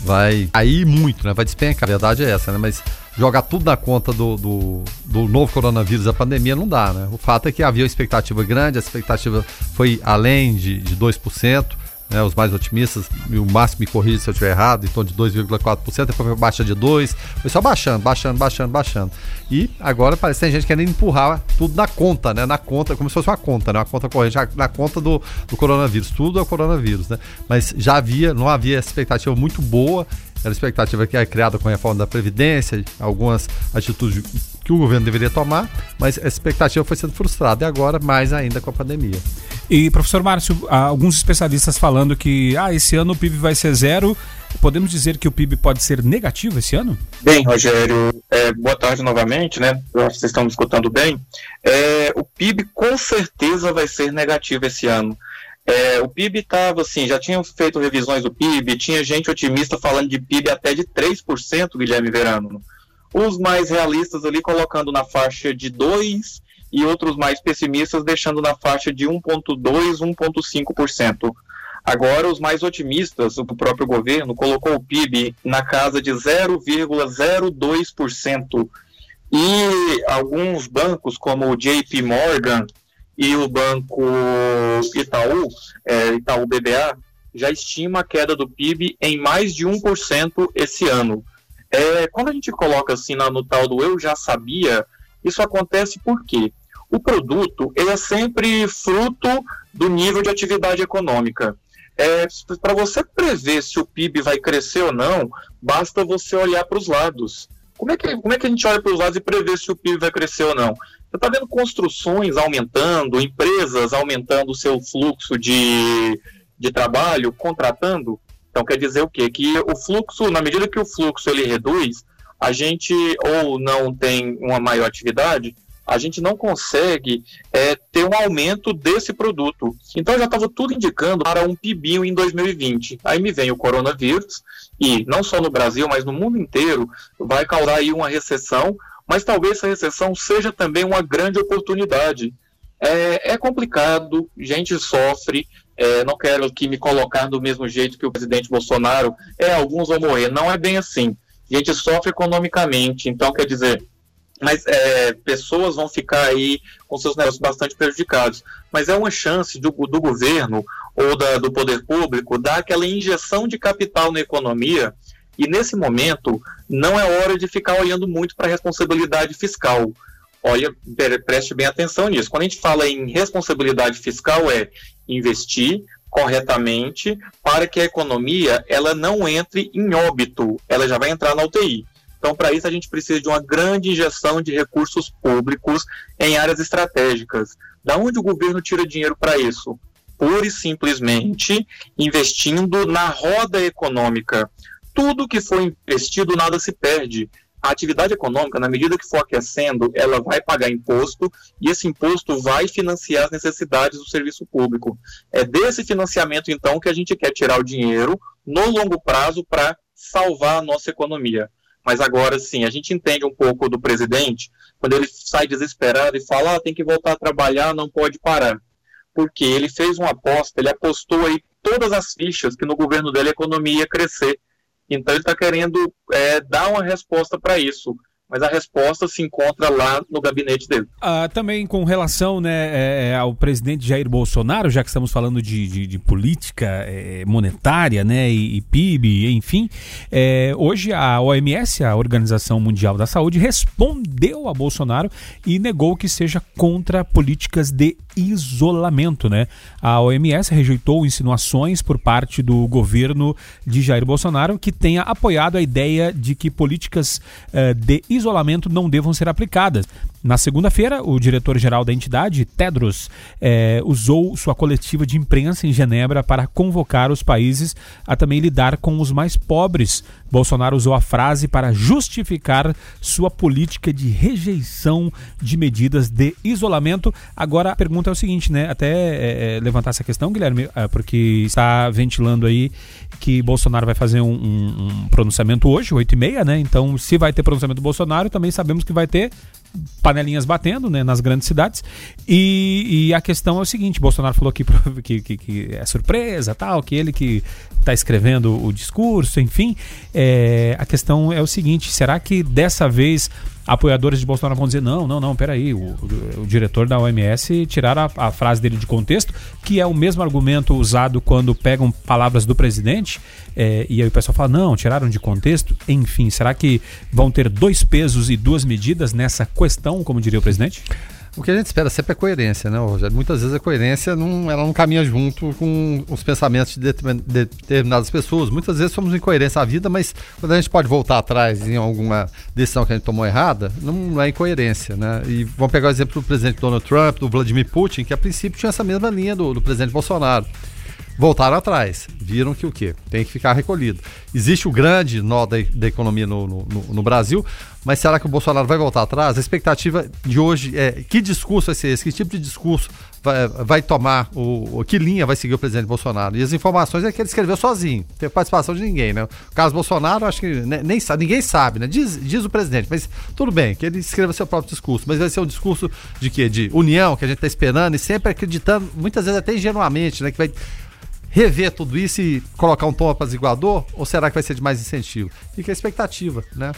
vai cair muito, né? Vai despencar. A verdade é essa, né? Mas jogar tudo na conta do, do, do, novo coronavírus, da pandemia, não dá, né? O fato é que havia uma expectativa grande, a expectativa foi além de, de 2% né, os mais otimistas, o máximo me corrija se eu estiver errado, em torno de 2,4%, depois baixa de 2%, foi só baixando, baixando, baixando, baixando. E agora parece que tem gente querendo empurrar tudo na conta, né? Na conta, como se fosse uma conta, né? Uma conta corrente, na conta do, do coronavírus. Tudo é o coronavírus, né? Mas já havia, não havia expectativa muito boa era a expectativa que é criada com a reforma da Previdência, algumas atitudes que o governo deveria tomar, mas a expectativa foi sendo frustrada e agora mais ainda com a pandemia. E, professor Márcio, alguns especialistas falando que ah, esse ano o PIB vai ser zero. Podemos dizer que o PIB pode ser negativo esse ano? Bem, Rogério, é, boa tarde novamente, né? Eu acho que vocês estão me escutando bem. É, o PIB com certeza vai ser negativo esse ano. É, o PIB estava assim, já tinham feito revisões do PIB, tinha gente otimista falando de PIB até de 3%, Guilherme Verano. Os mais realistas ali colocando na faixa de 2% e outros mais pessimistas deixando na faixa de 1,2%, 1,5%. Agora, os mais otimistas, o próprio governo, colocou o PIB na casa de 0,02%. E alguns bancos, como o JP Morgan, e o Banco Itaú, é, Itaú BBA, já estima a queda do PIB em mais de 1% esse ano. É, quando a gente coloca assim no, no tal do eu já sabia, isso acontece porque o produto ele é sempre fruto do nível de atividade econômica. É, para você prever se o PIB vai crescer ou não, basta você olhar para os lados. Como é, que, como é que a gente olha para os lados e prevê se o PIB vai crescer ou não? Você está vendo construções aumentando, empresas aumentando o seu fluxo de, de trabalho, contratando. Então quer dizer o quê? Que o fluxo, na medida que o fluxo ele reduz, a gente ou não tem uma maior atividade, a gente não consegue é, ter um aumento desse produto. Então já estava tudo indicando para um PIBinho em 2020. Aí me vem o coronavírus e não só no Brasil, mas no mundo inteiro vai causar aí uma recessão, mas talvez essa recessão seja também uma grande oportunidade. É, é complicado, gente sofre, é, não quero aqui me colocar do mesmo jeito que o presidente Bolsonaro, é, alguns vão morrer, não é bem assim. A gente sofre economicamente, então quer dizer, mas é, pessoas vão ficar aí com seus negócios bastante prejudicados. Mas é uma chance do, do governo ou da, do poder público dar aquela injeção de capital na economia. E nesse momento, não é hora de ficar olhando muito para a responsabilidade fiscal. Olha, preste bem atenção nisso. Quando a gente fala em responsabilidade fiscal, é investir corretamente para que a economia ela não entre em óbito, ela já vai entrar na UTI. Então, para isso, a gente precisa de uma grande injeção de recursos públicos em áreas estratégicas. Da onde o governo tira dinheiro para isso? Pura e simplesmente investindo na roda econômica. Tudo que for investido, nada se perde. A atividade econômica, na medida que for aquecendo, ela vai pagar imposto e esse imposto vai financiar as necessidades do serviço público. É desse financiamento, então, que a gente quer tirar o dinheiro no longo prazo para salvar a nossa economia. Mas agora sim, a gente entende um pouco do presidente quando ele sai desesperado e fala: ah, tem que voltar a trabalhar, não pode parar. Porque ele fez uma aposta, ele apostou aí todas as fichas que no governo dele a economia ia crescer. Então ele está querendo é, dar uma resposta para isso mas a resposta se encontra lá no gabinete dele. Ah, também com relação né, é, é, ao presidente Jair Bolsonaro, já que estamos falando de, de, de política é, monetária né, e, e, PIB, enfim, é, hoje a OMS, a Organização Mundial da Saúde, respondeu a Bolsonaro e negou que seja contra políticas de isolamento. Né? A OMS rejeitou insinuações por parte do governo de Jair Bolsonaro que tenha apoiado a ideia de que políticas uh, de isolamento não devam ser aplicadas. Na segunda-feira, o diretor-geral da entidade, Tedros, eh, usou sua coletiva de imprensa em Genebra para convocar os países a também lidar com os mais pobres. Bolsonaro usou a frase para justificar sua política de rejeição de medidas de isolamento. Agora a pergunta é o seguinte, né? Até é, levantar essa questão, Guilherme, é, porque está ventilando aí que Bolsonaro vai fazer um, um, um pronunciamento hoje, 8 e meia, né? Então, se vai ter pronunciamento do Bolsonaro, também sabemos que vai ter panelinhas batendo né, nas grandes cidades. E, e, a questão é o seguinte: Bolsonaro falou que, que, que, que é surpresa, tal, que ele que está escrevendo o discurso, enfim. É, a questão é o seguinte: será que dessa vez apoiadores de Bolsonaro vão dizer: não, não, não, peraí, o, o, o diretor da OMS tiraram a, a, frase dele de contexto, que é o mesmo argumento usado quando pegam palavras do presidente, é, e aí o pessoal fala: não, tiraram de contexto. Enfim, será que vão ter dois pesos e duas medidas nessa questão, como diria o presidente? O que a gente espera sempre é coerência, né, Rogério? Muitas vezes a coerência não, ela não caminha junto com os pensamentos de determinadas pessoas. Muitas vezes somos incoerentes à vida, mas quando a gente pode voltar atrás em alguma decisão que a gente tomou errada, não é incoerência, né? E vamos pegar o exemplo do presidente Donald Trump, do Vladimir Putin, que a princípio tinha essa mesma linha do, do presidente Bolsonaro voltaram atrás. Viram que o quê? Tem que ficar recolhido. Existe o grande nó da, da economia no, no, no, Brasil, mas será que o Bolsonaro vai voltar atrás? A expectativa de hoje é que discurso vai ser esse? Que tipo de discurso vai, vai tomar? O, que linha vai seguir o presidente Bolsonaro? E as informações é que ele escreveu sozinho, não teve participação de ninguém, né? O caso Bolsonaro, acho que nem, sabe, ninguém sabe, né? Diz, diz o presidente, mas tudo bem, que ele escreva seu próprio discurso, mas vai ser um discurso de quê? De união, que a gente está esperando e sempre acreditando, muitas vezes até ingenuamente, né? Que vai rever tudo isso e colocar um tom apaziguador? Ou será que vai ser de mais incentivo? Fica a expectativa, né?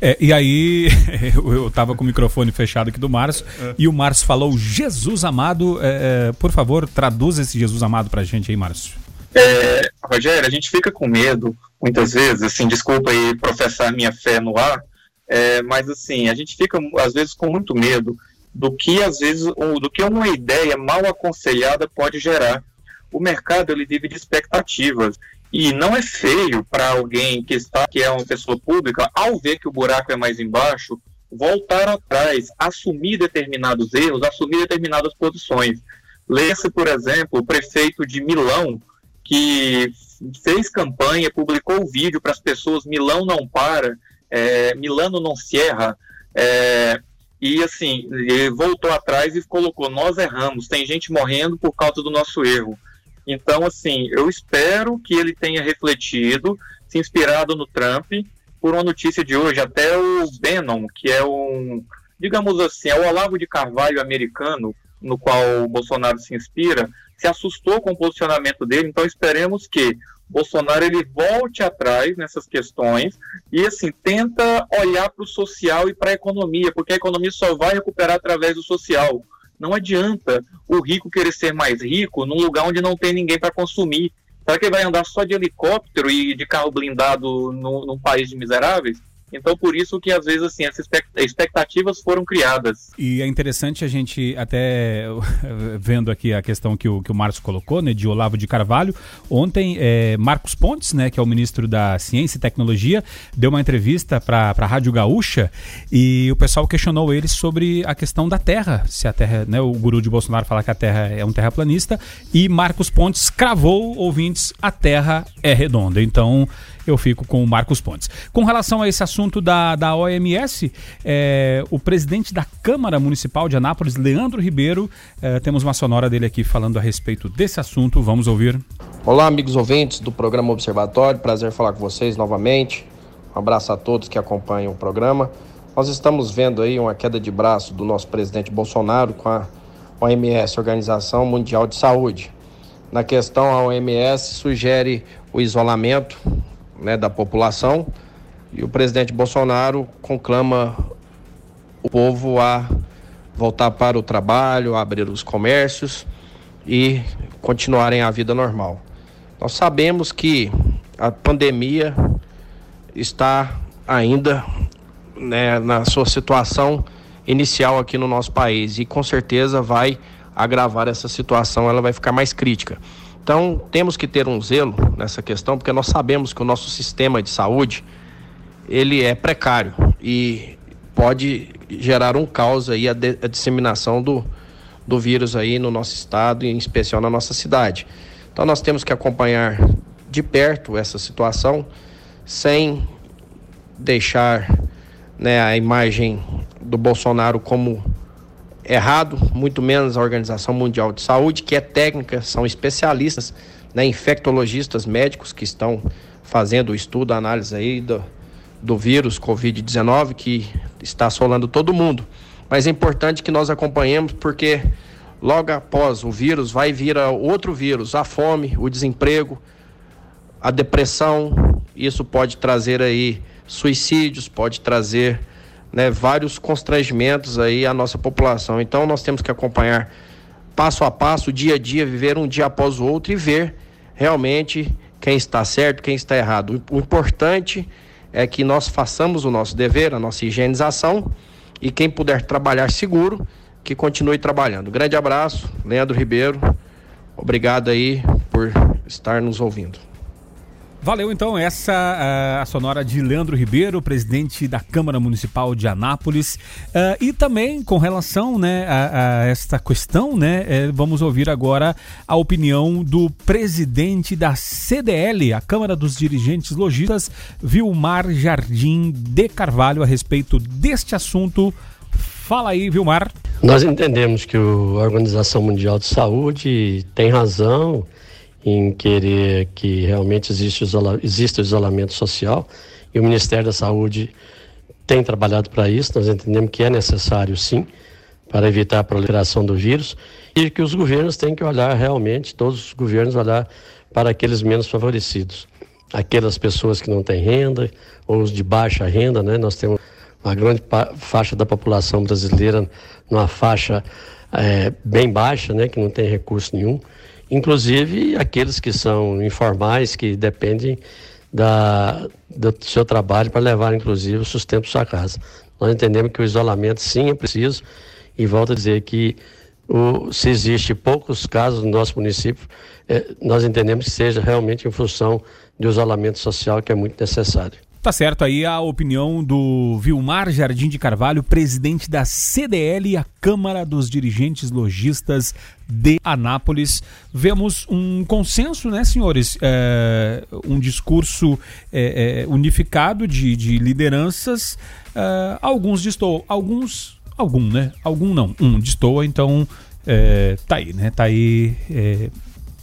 É, e aí, eu estava com o microfone fechado aqui do Márcio, é. e o Márcio falou: Jesus amado, é, é por favor, traduza esse Jesus amado pra gente aí, Márcio. É, Rogério, a gente fica com medo, muitas vezes, assim, desculpa aí professar minha fé no ar, é, mas assim, a gente fica, às vezes, com muito medo do que, às vezes, do que uma ideia mal aconselhada pode gerar o mercado ele vive de expectativas. E não é feio para alguém que está que é uma pessoa pública, ao ver que o buraco é mais embaixo, voltar atrás, assumir determinados erros, assumir determinadas posições. Leia-se, por exemplo, o prefeito de Milão, que fez campanha, publicou o vídeo para as pessoas: Milão não para, é, Milano não cierra. É, e assim, voltou atrás e colocou: nós erramos, tem gente morrendo por causa do nosso erro. Então, assim, eu espero que ele tenha refletido, se inspirado no Trump, por uma notícia de hoje. Até o Bannon, que é um, digamos assim, é o Olavo de Carvalho americano, no qual o Bolsonaro se inspira, se assustou com o posicionamento dele. Então, esperemos que Bolsonaro ele volte atrás nessas questões e assim tenta olhar para o social e para a economia, porque a economia só vai recuperar através do social. Não adianta o rico querer ser mais rico num lugar onde não tem ninguém para consumir. Será que ele vai andar só de helicóptero e de carro blindado num país de miseráveis? Então, por isso que às vezes assim essas expectativas foram criadas. E é interessante a gente até vendo aqui a questão que o, que o Márcio colocou, né, de Olavo de Carvalho. Ontem, é, Marcos Pontes, né, que é o ministro da Ciência e Tecnologia, deu uma entrevista para a Rádio Gaúcha e o pessoal questionou ele sobre a questão da Terra, se a Terra, né, o guru de Bolsonaro fala que a Terra é um terraplanista e Marcos Pontes cravou, ouvintes, a Terra é redonda. Então, eu fico com o Marcos Pontes. Com relação a esse assunto da, da OMS, é, o presidente da Câmara Municipal de Anápolis, Leandro Ribeiro, é, temos uma sonora dele aqui falando a respeito desse assunto. Vamos ouvir. Olá, amigos ouvintes do programa Observatório, prazer falar com vocês novamente. Um abraço a todos que acompanham o programa. Nós estamos vendo aí uma queda de braço do nosso presidente Bolsonaro com a OMS, Organização Mundial de Saúde. Na questão, a OMS sugere o isolamento né, da população e o presidente Bolsonaro conclama o povo a voltar para o trabalho, a abrir os comércios e continuarem a vida normal. Nós sabemos que a pandemia está ainda né, na sua situação inicial aqui no nosso país e com certeza vai agravar essa situação, ela vai ficar mais crítica. Então, temos que ter um zelo nessa questão, porque nós sabemos que o nosso sistema de saúde, ele é precário e pode gerar um caos aí a, de, a disseminação do, do vírus aí no nosso estado e em especial na nossa cidade. Então, nós temos que acompanhar de perto essa situação sem deixar né, a imagem do Bolsonaro como errado, muito menos a Organização Mundial de Saúde, que é técnica, são especialistas, né, infectologistas médicos que estão fazendo o estudo, a análise aí do, do vírus Covid-19 que está assolando todo mundo. Mas é importante que nós acompanhemos porque logo após o vírus vai vir outro vírus, a fome, o desemprego, a depressão. Isso pode trazer aí suicídios, pode trazer né, vários constrangimentos aí à nossa população. Então nós temos que acompanhar passo a passo, dia a dia, viver um dia após o outro e ver realmente quem está certo, quem está errado. O importante é que nós façamos o nosso dever, a nossa higienização e quem puder trabalhar seguro, que continue trabalhando. Grande abraço, Leandro Ribeiro. Obrigado aí por estar nos ouvindo. Valeu então essa uh, a sonora de Leandro Ribeiro, presidente da Câmara Municipal de Anápolis. Uh, e também com relação né, a, a esta questão, né, é, vamos ouvir agora a opinião do presidente da CDL, a Câmara dos Dirigentes Logistas, Vilmar Jardim de Carvalho, a respeito deste assunto. Fala aí, Vilmar. Nós entendemos que a Organização Mundial de Saúde tem razão em querer que realmente existe o isolamento social e o Ministério da Saúde tem trabalhado para isso. Nós entendemos que é necessário, sim, para evitar a proliferação do vírus e que os governos têm que olhar realmente, todos os governos olhar para aqueles menos favorecidos, aquelas pessoas que não têm renda ou os de baixa renda, né? Nós temos uma grande faixa da população brasileira numa faixa é, bem baixa, né? Que não tem recurso nenhum inclusive aqueles que são informais, que dependem da, do seu trabalho para levar, inclusive, o sustento para sua casa. Nós entendemos que o isolamento, sim, é preciso, e volto a dizer que o, se existe poucos casos no nosso município, é, nós entendemos que seja realmente em função do isolamento social que é muito necessário. Tá certo aí a opinião do Vilmar Jardim de Carvalho, presidente da CDL, a Câmara dos Dirigentes Logistas de Anápolis. Vemos um consenso, né, senhores? É, um discurso é, é, unificado de, de lideranças. É, alguns distou, alguns algum, né? Algum não, um destoa, então é, tá aí, né? Tá aí. É,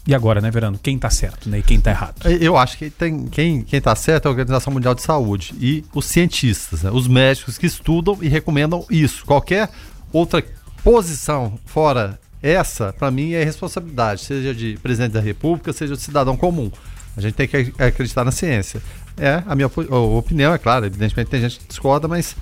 e agora, né, Verano? Quem tá certo, né? E quem tá errado? Eu acho que tem, quem, quem tá certo é a Organização Mundial de Saúde e os cientistas, né? os médicos que estudam e recomendam isso. Qualquer outra posição fora essa, para mim, é responsabilidade, seja de presidente da República, seja de cidadão comum. A gente tem que acreditar na ciência. É, a minha opinião, é claro, evidentemente tem gente que discorda, mas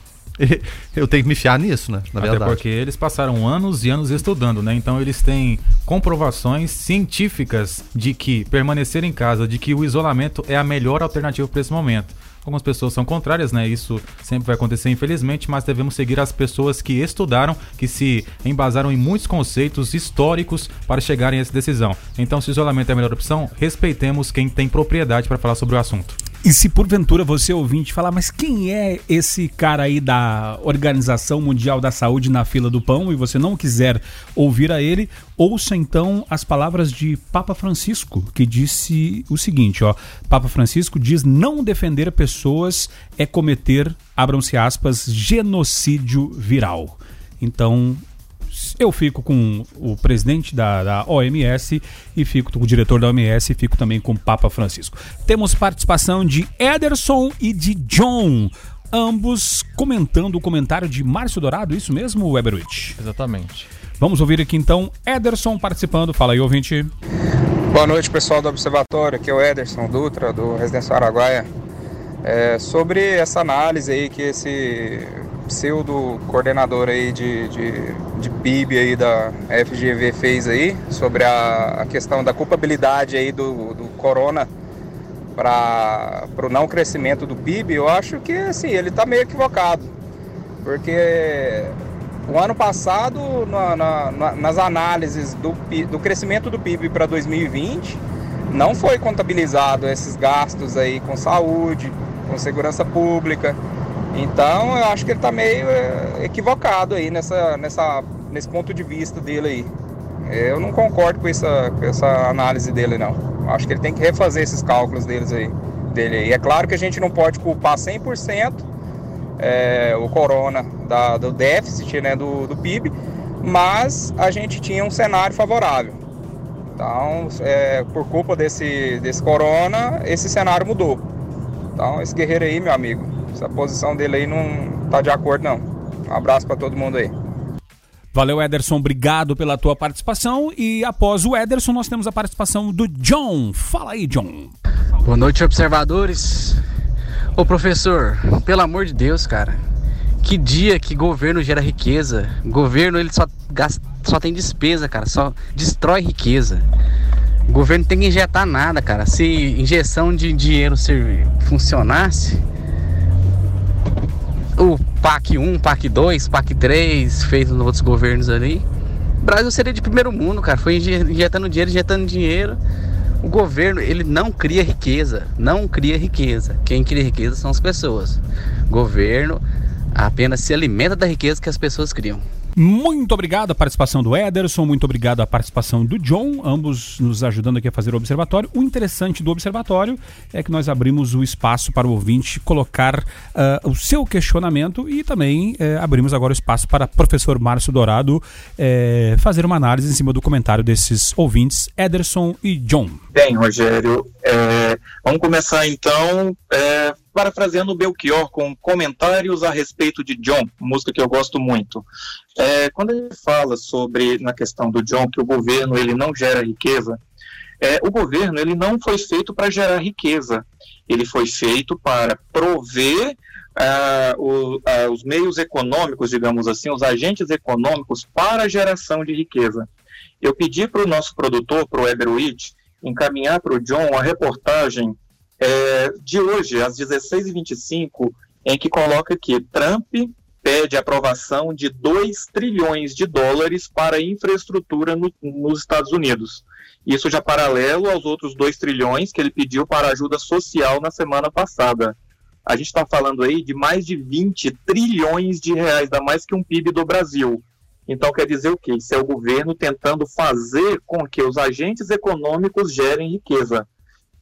eu tenho que me fiar nisso, né? Na Até verdade. porque eles passaram anos e anos estudando, né? Então eles têm comprovações científicas de que permanecer em casa, de que o isolamento é a melhor alternativa para esse momento. Algumas pessoas são contrárias, né? Isso sempre vai acontecer, infelizmente, mas devemos seguir as pessoas que estudaram, que se embasaram em muitos conceitos históricos para chegarem a essa decisão. Então, se o isolamento é a melhor opção, respeitemos quem tem propriedade para falar sobre o assunto. E se porventura você ouvinte falar, mas quem é esse cara aí da Organização Mundial da Saúde na fila do pão e você não quiser ouvir a ele, ouça então as palavras de Papa Francisco, que disse o seguinte, ó, Papa Francisco diz não defender pessoas é cometer, abram-se aspas, genocídio viral. Então, eu fico com o presidente da, da, OMS e fico com o diretor da OMS e fico também com o Papa Francisco. Temos participação de Ederson e de John. Ambos comentando o comentário de Márcio Dourado, isso mesmo, Weberwitch? Exatamente. Vamos ouvir aqui então Ederson participando. Fala aí, ouvinte. Boa noite, pessoal do Observatório. Aqui é o Ederson Dutra, do Residência Araguaia. É, sobre essa análise aí que esse pseudo coordenador aí de, de, de PIB aí da FGV fez aí sobre a, a questão da culpabilidade aí do, do corona para o não crescimento do PIB, eu acho que assim, ele está meio equivocado. Porque o ano passado, na, na, nas análises do, do crescimento do PIB para 2020, não foi contabilizado esses gastos aí com saúde, com segurança pública. Então eu acho que ele está meio é, equivocado aí nessa, nessa, nesse ponto de vista dele aí. Eu não concordo com essa, com essa análise dele não. Acho que ele tem que refazer esses cálculos deles aí, dele aí. É claro que a gente não pode culpar 100% é, o corona da, do déficit né, do, do PIB, mas a gente tinha um cenário favorável. Então, é, por culpa desse, desse corona, esse cenário mudou. Então, esse guerreiro aí, meu amigo, essa posição dele aí não tá de acordo, não. Um abraço para todo mundo aí. Valeu, Ederson. Obrigado pela tua participação. E após o Ederson, nós temos a participação do John. Fala aí, John. Boa noite, observadores. Ô, professor, pelo amor de Deus, cara. Que dia que governo gera riqueza. Governo, ele só, gasta, só tem despesa, cara. Só destrói riqueza. O governo tem que injetar nada, cara. Se injeção de dinheiro funcionasse, o PAC 1, PAC 2, PAC 3, feito nos outros governos ali. O Brasil seria de primeiro mundo, cara. Foi injetando dinheiro, injetando dinheiro. O governo, ele não cria riqueza, não cria riqueza. Quem cria riqueza são as pessoas. O governo apenas se alimenta da riqueza que as pessoas criam. Muito obrigado a participação do Ederson, muito obrigado a participação do John, ambos nos ajudando aqui a fazer o observatório. O interessante do observatório é que nós abrimos o espaço para o ouvinte colocar uh, o seu questionamento e também uh, abrimos agora o espaço para o professor Márcio Dourado uh, fazer uma análise em cima do comentário desses ouvintes, Ederson e John. Bem, Rogério, é, vamos começar então é, parafraseando o Belchior com comentários a respeito de John, música que eu gosto muito. É, quando ele fala sobre, na questão do John, que o governo ele não gera riqueza, é, o governo ele não foi feito para gerar riqueza, ele foi feito para prover Uh, o, uh, os meios econômicos, digamos assim, os agentes econômicos para a geração de riqueza. Eu pedi para o nosso produtor, para o Eberwitch, encaminhar para o John a reportagem é, de hoje, às 16h25, em que coloca que Trump pede aprovação de 2 trilhões de dólares para infraestrutura no, nos Estados Unidos. Isso já paralelo aos outros 2 trilhões que ele pediu para ajuda social na semana passada. A gente está falando aí de mais de 20 trilhões de reais, dá mais que um PIB do Brasil. Então quer dizer o quê? Isso é o governo tentando fazer com que os agentes econômicos gerem riqueza.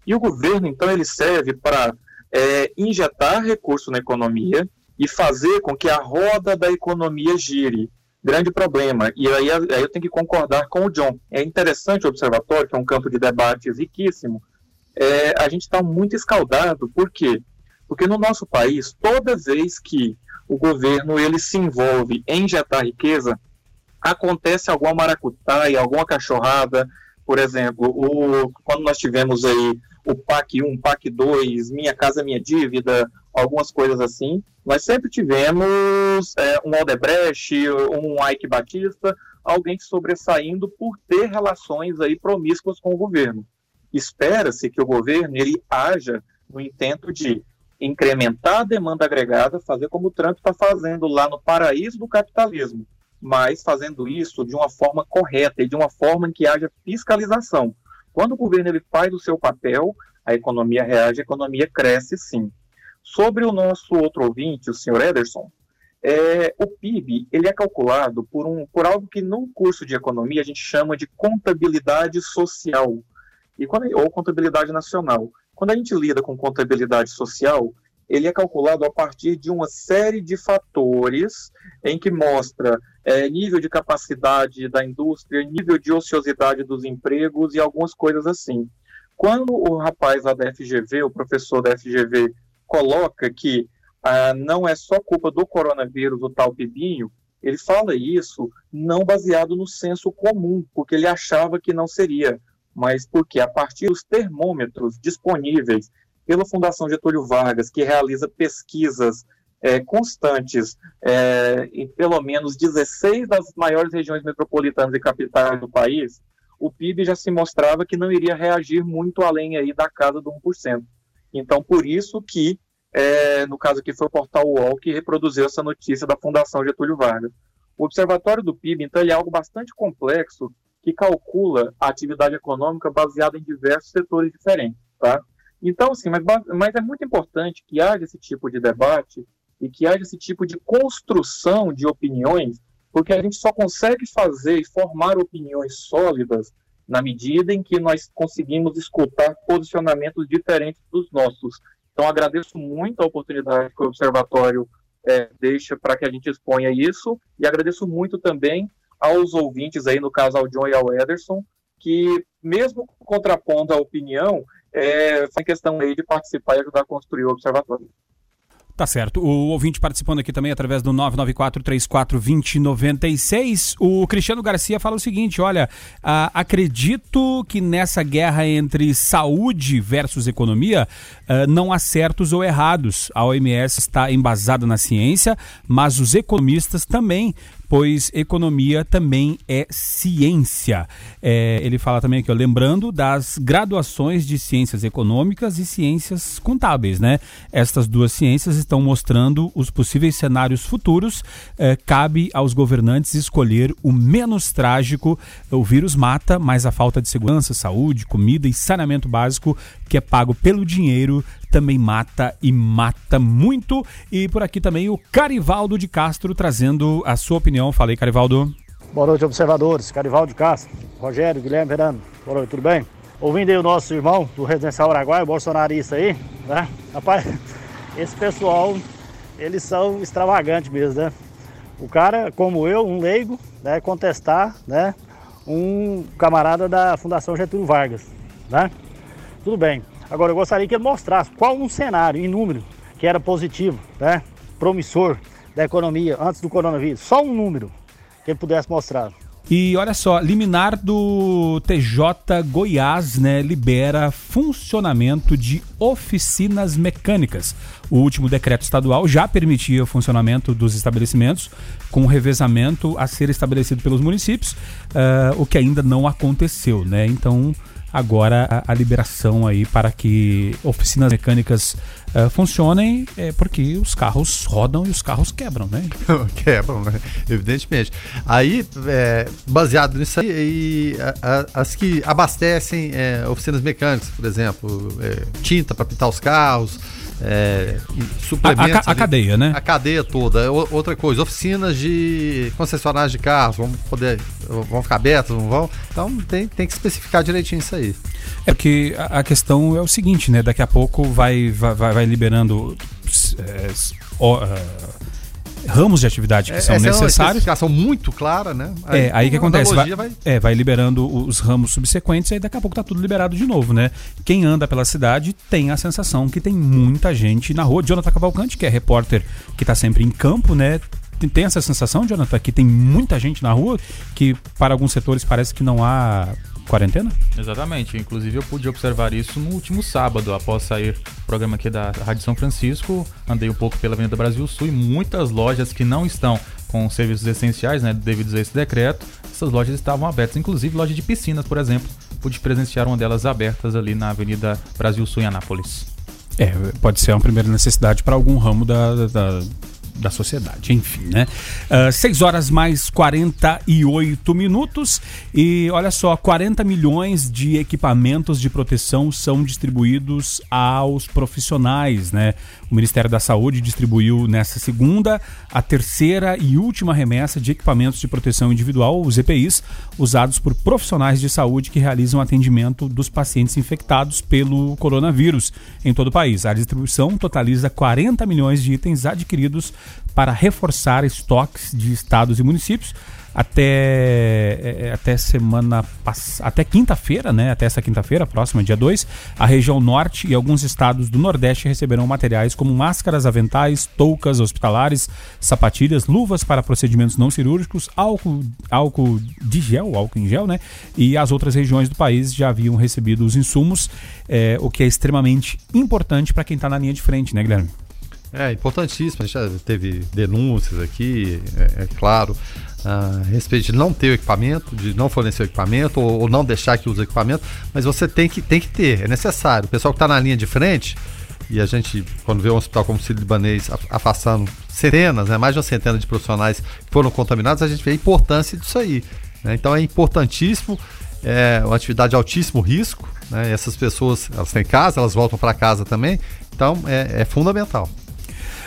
E o governo, então, ele serve para é, injetar recurso na economia, e fazer com que a roda da economia gire. Grande problema. E aí, aí eu tenho que concordar com o John. É interessante o observatório, que é um campo de debates riquíssimo. É, a gente está muito escaldado. Por quê? Porque no nosso país, toda vez que o governo ele se envolve em injetar riqueza, acontece alguma maracutaia, alguma cachorrada, por exemplo, o, quando nós tivemos aí o PAC 1, PAC 2, Minha Casa Minha Dívida, algumas coisas assim, nós sempre tivemos é, um Aldebrecht, um Ike Batista, alguém sobressaindo por ter relações aí promíscuas com o governo. Espera-se que o governo ele haja no intento de incrementar a demanda agregada, fazer como o Trump está fazendo lá no paraíso do capitalismo, mas fazendo isso de uma forma correta e de uma forma em que haja fiscalização. Quando o governo ele faz o seu papel, a economia reage, a economia cresce sim. Sobre o nosso outro ouvinte, o senhor Ederson, é, o PIB ele é calculado por, um, por algo que no curso de economia a gente chama de contabilidade social e quando, ou contabilidade nacional. Quando a gente lida com contabilidade social, ele é calculado a partir de uma série de fatores em que mostra é, nível de capacidade da indústria, nível de ociosidade dos empregos e algumas coisas assim. Quando o rapaz lá da FGV, o professor da FGV, coloca que ah, não é só culpa do coronavírus, o tal pibinho, ele fala isso não baseado no senso comum, porque ele achava que não seria, mas porque a partir dos termômetros disponíveis pela Fundação Getúlio Vargas, que realiza pesquisas é, constantes é, em pelo menos 16 das maiores regiões metropolitanas e capitais do país, o PIB já se mostrava que não iria reagir muito além aí da casa do 1%. Então, por isso que, é, no caso aqui foi o portal UOL que reproduziu essa notícia da Fundação Getúlio Vargas. O Observatório do PIB, então, é algo bastante complexo que calcula a atividade econômica baseada em diversos setores diferentes, tá? Então, sim, mas, mas é muito importante que haja esse tipo de debate e que haja esse tipo de construção de opiniões, porque a gente só consegue fazer e formar opiniões sólidas na medida em que nós conseguimos escutar posicionamentos diferentes dos nossos. Então, agradeço muito a oportunidade que o Observatório é, deixa para que a gente exponha isso e agradeço muito também aos ouvintes aí, no caso ao John e ao Ederson, que mesmo contrapondo a opinião, é, foi questão aí de participar e ajudar a construir o observatório. Tá certo. O ouvinte participando aqui também através do 994-34-2096. O Cristiano Garcia fala o seguinte: olha, uh, acredito que nessa guerra entre saúde versus economia uh, não há certos ou errados. A OMS está embasada na ciência, mas os economistas também pois economia também é ciência. É, ele fala também aqui, ó, lembrando das graduações de ciências econômicas e ciências contábeis, né? Estas duas ciências estão mostrando os possíveis cenários futuros. É, cabe aos governantes escolher o menos trágico. O vírus mata, mas a falta de segurança, saúde, comida e saneamento básico que é pago pelo dinheiro também mata e mata muito. E por aqui também o Carivaldo de Castro trazendo a sua opinião. Falei, Carivaldo. Boa noite, observadores. Carivaldo de Castro, Rogério, Guilherme, Fernando. Boa noite, tudo bem? Ouvindo aí o nosso irmão do Residencial Araguaia, o bolsonarista aí, né? Rapaz, esse pessoal, eles são extravagantes mesmo, né? O cara, como eu, um leigo, né, contestar, né, um camarada da Fundação Getúlio Vargas, né? Tudo bem. Agora eu gostaria que ele mostrasse qual um cenário em número que era positivo, né? promissor da economia antes do coronavírus. Só um número que ele pudesse mostrar. E olha só, liminar do TJ Goiás, né, libera funcionamento de oficinas mecânicas. O último decreto estadual já permitia o funcionamento dos estabelecimentos com revezamento a ser estabelecido pelos municípios, uh, o que ainda não aconteceu, né? Então, agora a, a, liberação aí para que oficinas mecânicas uh, funcionem, é porque os carros rodam e os carros quebram, né? quebram, né? Evidentemente. Aí, é, baseado nisso aí, a, a, as que abastecem é, oficinas mecânicas, por exemplo, tinta para pintar os carros, é, suplementos. A, a, a cadeia, né? A cadeia toda. Outra coisa, oficinas de concessionárias de carros, vão poder. vão ficar abertas, não vão? Então tem, tem que especificar direitinho isso aí. É que a, a questão é o seguinte, né? Daqui a pouco vai, vai, vai liberando é, ó, é, ramos de atividade que É, são essa é uma necessários. muito clara, né? É, aí o que acontece? Vai, vai- é, vai liberando os ramos subsequentes e aí daqui a pouco tá tudo liberado de novo, né? Quem anda pela cidade tem a sensação que tem muita gente na rua. Jonathan Cavalcante, que é repórter que tá sempre em campo, né? Tem- Tem essa sensação, Jonathan, que tem muita gente na rua, que para alguns setores parece que não há quarentena? Exatamente. Inclusive eu pude observar isso no último sábado, após sair do programa aqui da Rádio São Francisco. Andei um pouco pela Avenida Brasil Sul e muitas lojas que não estão com serviços essenciais, né, devido a esse decreto, essas lojas estavam abertas, inclusive loja de piscinas, por exemplo. Pude presenciar uma delas abertas ali na Avenida Brasil Sul em Anápolis. É, pode ser uma primeira necessidade para algum ramo da, da, da sociedade, enfim, né? 6 horas mais 48 minutos e olha só, 40 milhões de equipamentos de proteção são distribuídos aos profissionais, né? O Ministério da Saúde distribuiu nessa segunda a terceira e última remessa de equipamentos de proteção individual, os EPIs, usados por profissionais de saúde que realizam atendimento dos pacientes infectados pelo coronavírus em todo o país. A distribuição totaliza 40 milhões de itens adquiridos para reforçar estoques de estados e municípios até é, até semana até quinta-feira, né? Até essa quinta-feira, próxima, dia 2, a região norte e alguns estados do Nordeste receberão materiais como máscaras, aventais, toucas hospitalares, sapatilhas, luvas para procedimentos não cirúrgicos, álcool, álcool de gel, álcool em gel, né? E as outras regiões do país já haviam recebido os insumos, é, o que é extremamente importante para quem está na linha de frente, né, Guilherme? É importantíssimo, a gente já teve denúncias aqui, é, é claro, a respeito de não ter o equipamento, de não fornecer o equipamento ou, ou não deixar que use o equipamento, mas você tem que, tem que ter, é necessário. O pessoal que está na linha de frente, e a gente, quando vê um hospital como o Círio Libanês af- afastando centenas, né, mais de uma centena de profissionais que foram contaminados, a gente vê a importância disso aí. né? Então é importantíssimo, é uma atividade de altíssimo risco, né? essas pessoas, elas têm casa, elas voltam para casa também, então é- é fundamental.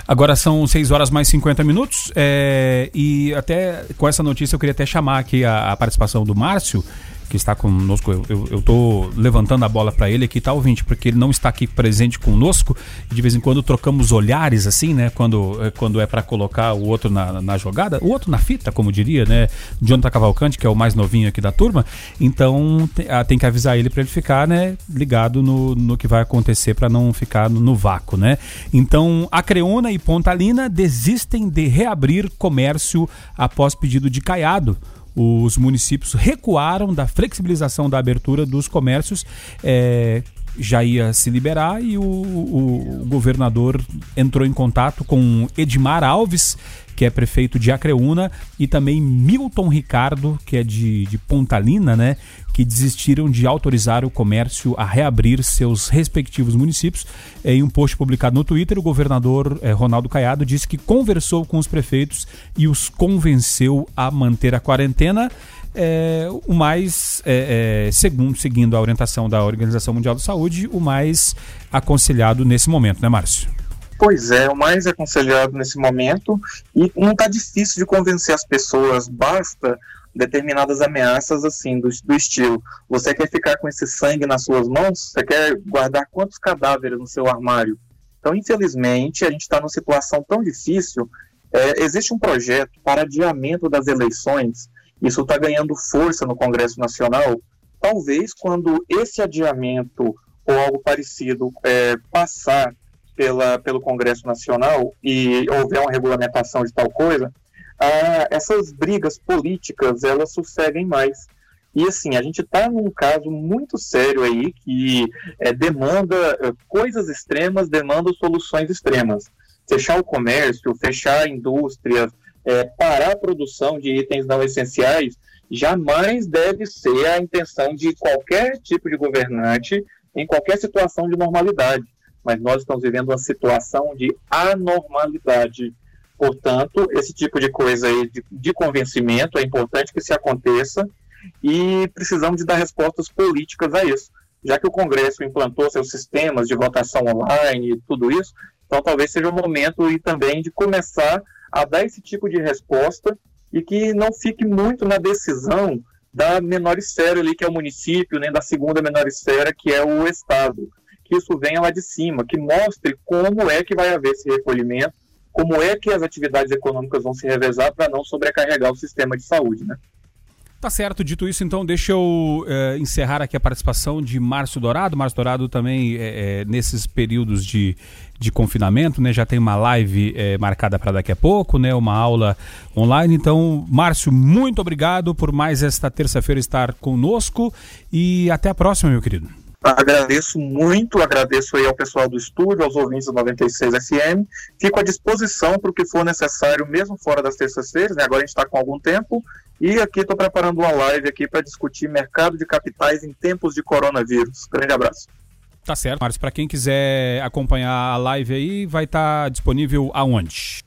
Agora são 6 horas mais 50 minutos é, e até com essa notícia eu queria até chamar aqui a, a participação do Márcio, que está conosco. Eu, tô levantando a bola para ele aqui, tá, ouvinte? Porque ele não está aqui presente conosco. De vez em quando trocamos olhares, assim, né? Quando, é, quando é para colocar o outro na, na jogada, o outro na fita, como diria, né? Jonathan Cavalcante, que é o mais novinho aqui da turma. Então tem, ah, tem que avisar ele para ele ficar, né? Ligado no, no que vai acontecer para não ficar no, no vácuo, né? Então, Acreona e Pontalina desistem de reabrir comércio após pedido de Caiado os municípios recuaram da flexibilização da abertura dos comércios. é, já ia se liberar e o, o- o governador entrou em contato com Edmar Alves, que é prefeito de Acreúna, e também Milton Ricardo, que é de, de Pontalina, né? Que desistiram de autorizar o comércio a reabrir seus respectivos municípios. Em um post publicado no Twitter, o governador eh, Ronaldo Caiado disse que conversou com os prefeitos e os convenceu a manter a quarentena. é, o mais, é, é, segundo, seguindo a orientação da Organização Mundial da Saúde, o mais aconselhado nesse momento, né, Márcio? Pois é, o mais aconselhado nesse momento e não está difícil de convencer as pessoas, basta determinadas ameaças assim do, do estilo. Você quer ficar com esse sangue nas suas mãos? Você quer guardar quantos cadáveres no seu armário? Então, infelizmente, a gente está numa situação tão difícil. É, existe um projeto para adiamento das eleições. Isso está ganhando força no Congresso Nacional. Talvez quando esse adiamento ou algo parecido é, passar pela, pelo Congresso Nacional e houver uma regulamentação de tal coisa, ah, essas brigas políticas elas sosseguem mais. E assim, a gente está num caso muito sério aí que é, demanda é, coisas extremas, demanda soluções extremas. Fechar o comércio, fechar indústrias, é, parar a produção de itens não essenciais, jamais deve ser a intenção de qualquer tipo de governante em qualquer situação de normalidade. Mas nós estamos vivendo uma situação de anormalidade. Portanto, esse tipo de coisa aí de, de convencimento é importante que se aconteça e precisamos de dar respostas políticas a isso. Já que o Congresso implantou seus sistemas de votação online e tudo isso, então talvez seja o momento e também de começar a dar esse tipo de resposta e que não fique muito na decisão da menor esfera ali, que é o município, nem da segunda menor esfera, que é o Estado. Que isso venha lá de cima, que mostre como é que vai haver esse recolhimento, como é que as atividades econômicas vão se revezar para não sobrecarregar o sistema de saúde, né? Tá certo, dito isso, então deixa eu é, encerrar aqui a participação de Márcio Dourado. Márcio Dourado também, é, é, nesses períodos de, de confinamento, né, já tem uma live marcada para daqui a pouco, né, uma aula online. Então, Márcio, muito obrigado por mais esta terça-feira estar conosco e até a próxima, meu querido. Agradeço muito, agradeço aí ao pessoal do estúdio, aos ouvintes do 96 FM. Fico à disposição para o que for necessário, mesmo fora das terças-feiras, né? Agora a gente está com algum tempo. E aqui estou preparando uma live aqui para discutir mercado de capitais em tempos de coronavírus. Grande abraço. Tá certo, Marcos. Para quem quiser acompanhar a live aí, vai estar tá disponível aonde?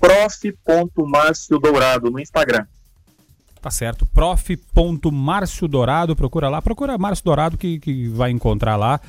prof.márcio Dourado no Instagram. Tá certo. Prof.márcio Dourado, procura lá, procura Márcio Dourado que, que vai encontrar lá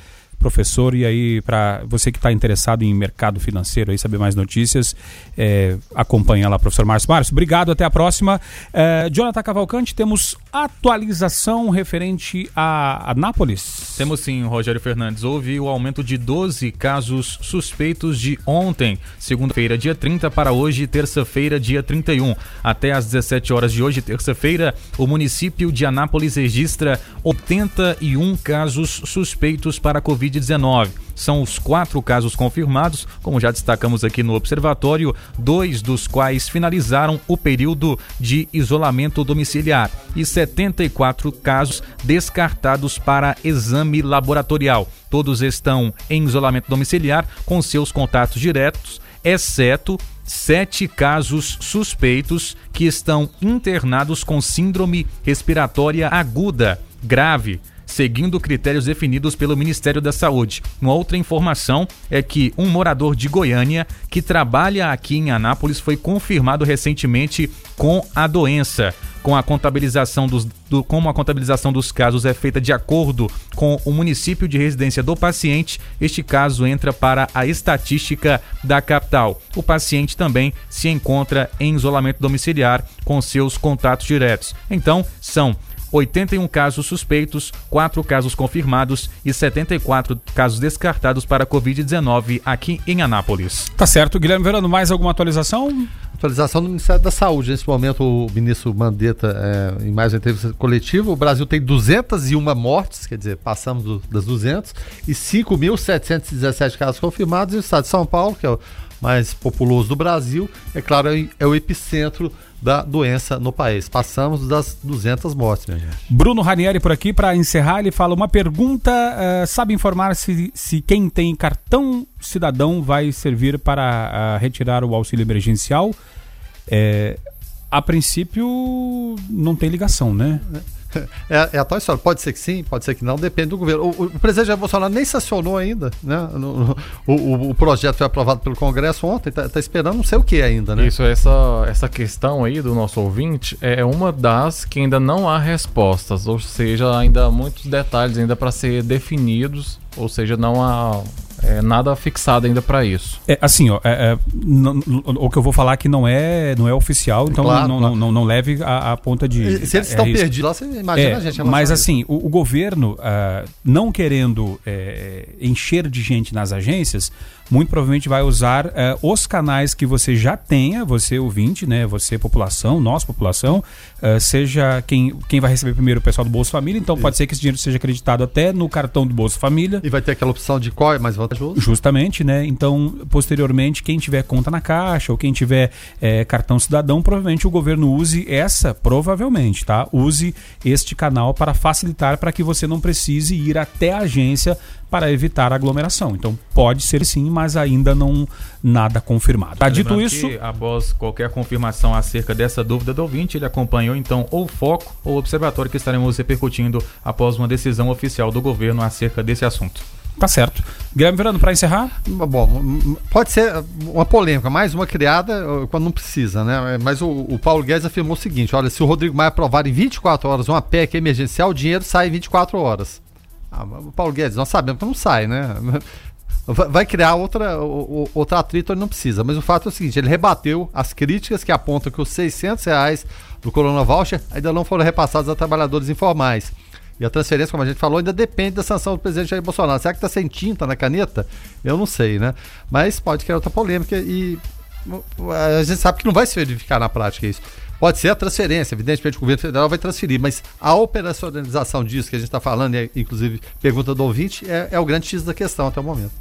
professor. E aí, para você que está interessado em mercado financeiro, aí saber mais notícias, é, acompanha lá, professor Márcio. Márcio, obrigado, até a próxima. É, Jonathan Cavalcante, temos atualização referente a, a Nápoles? Temos sim, Rogério Fernandes. Houve o aumento de 12 casos suspeitos de ontem, segunda-feira, dia 30, para hoje, terça-feira, dia 31. Até às 17 horas de hoje, terça-feira, o município de Anápolis registra 81 casos suspeitos para a Covid. Covid-19. São os quatro casos confirmados, como já destacamos aqui no observatório, dois dos quais finalizaram o período de isolamento domiciliar e 74 casos descartados para exame laboratorial. Todos estão em isolamento domiciliar com seus contatos diretos, exceto sete casos suspeitos que estão internados com síndrome respiratória aguda grave seguindo critérios definidos pelo Ministério da Saúde. Uma outra informação é que um morador de Goiânia que trabalha aqui em Anápolis foi confirmado recentemente com a doença. Com a contabilização dos, do, como a contabilização dos casos é feita de acordo com o município de residência do paciente, este caso entra para a estatística da capital. O paciente também se encontra em isolamento domiciliar com seus contatos diretos. Então, são 81 casos suspeitos, 4 casos confirmados e 74 casos descartados para Covid-19 aqui em Anápolis. Tá certo. Guilherme Verano, mais alguma atualização? Atualização do Ministério da Saúde. Nesse momento, o ministro Mandetta, é, em mais uma entrevista coletiva, o Brasil tem 201 mortes, quer dizer, passamos do, das 200, e 5.717 casos confirmados. E o estado de São Paulo, que é o mais populoso do Brasil, é claro, é o epicentro da doença no país. Passamos das 200 mortes, minha gente. Bruno Ranieri por aqui para encerrar, ele fala uma pergunta, uh, sabe informar se, se quem tem cartão cidadão vai servir para uh, retirar o auxílio emergencial? É, a princípio não tem ligação, né? É. É, é, a tal história. Pode ser que sim, pode ser que não, depende do governo. O, o presidente Jair Bolsonaro nem sancionou ainda, né? No, no, o, o, projeto foi aprovado pelo Congresso ontem, está tá esperando não sei o que ainda, né? Isso, essa, essa questão aí do nosso ouvinte é uma das que ainda não há respostas, ou seja, ainda há muitos detalhes ainda para ser definidos, ou seja, não há é, nada fixado ainda para isso. É, assim, ó, é, é o que eu vou falar aqui não é, não é oficial, então claro, não, claro. Não, não, não, leve a, a, ponta de. Se eles estão perdidos lá, você imagina é, a gente. Mas assim, o, o governo, uh, não querendo é, encher de gente nas agências, muito provavelmente vai usar uh, os canais que você já tenha, você ouvinte, né, você população, nossa população, uh, seja quem, quem vai receber primeiro o pessoal do Bolsa Família, então Isso. pode ser que esse dinheiro seja acreditado até no cartão do Bolsa Família. E vai ter aquela opção de qual é mais vantajoso? Justamente, né? Então, posteriormente, quem tiver conta na Caixa ou quem tiver é, cartão cidadão, provavelmente o governo use essa, provavelmente, tá? Use este canal para facilitar para que você não precise ir até a agência para evitar aglomeração. Então pode ser sim, mas ainda não nada confirmado. Tá dito isso. após qualquer confirmação acerca dessa dúvida do ouvinte, ele acompanhou então ou foco ou observatório que estaremos repercutindo após uma decisão oficial do governo acerca desse assunto. Tá certo. Guilherme Verano, para encerrar? Bom, pode ser uma polêmica, mais uma criada quando não precisa, né? Mas o, o, Paulo Guedes afirmou o seguinte: olha, se o Rodrigo Maia aprovar em 24 horas uma PEC emergencial, o dinheiro sai em 24 horas. Ah, o Paulo Guedes, nós sabemos que não sai, né? Vai criar outra, outra atrito, ele não precisa. Mas o fato é o seguinte: ele rebateu as críticas que apontam que os 600 reais do Corona Voucher ainda não foram repassados a trabalhadores informais. E a transferência, como a gente falou, ainda depende da sanção do presidente Jair Bolsonaro. Será que está sem tinta na caneta? Eu não sei, né? Mas pode criar outra polêmica e a gente sabe que não vai se verificar na prática isso. Pode ser a transferência, evidentemente o governo federal vai transferir, mas a operacionalização disso que a gente está falando, e inclusive pergunta do ouvinte, é, é o grande X da questão até o momento.